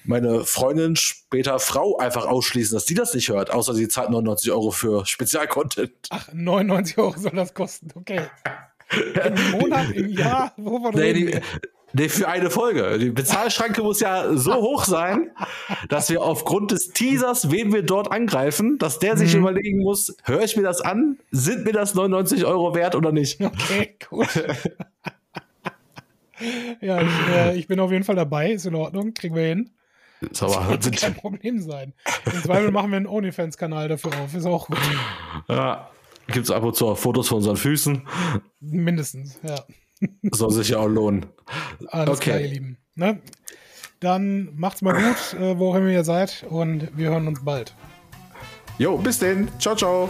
meine Freundin, später Frau einfach ausschließen, dass die das nicht hört, außer sie zahlt 99 Euro für Spezialcontent. Ach, 99 Euro soll das kosten, okay. Im Monat, im Jahr, wovon nee, die, Nee, für eine Folge. Die Bezahlschranke muss ja so hoch sein, dass wir aufgrund des Teasers, wen wir dort angreifen, dass der sich mhm. überlegen muss, höre ich mir das an? Sind mir das 99 Euro wert oder nicht? Okay, gut. ja, ich, äh, ich, bin auf jeden Fall dabei. Ist in Ordnung. Kriegen wir hin. Das wird kein Problem sein. Im Zweifel machen wir einen OnlyFans-Kanal dafür auf. Ist auch gut. Ja, gibt es ab und zu auch Fotos von unseren Füßen. Mindestens, ja. Soll sich ja auch lohnen. Alles okay. klar, ihr Lieben. Ne? Dann macht's mal gut, äh, wo auch immer ihr seid, und wir hören uns bald. Jo, bis denn. Ciao, ciao.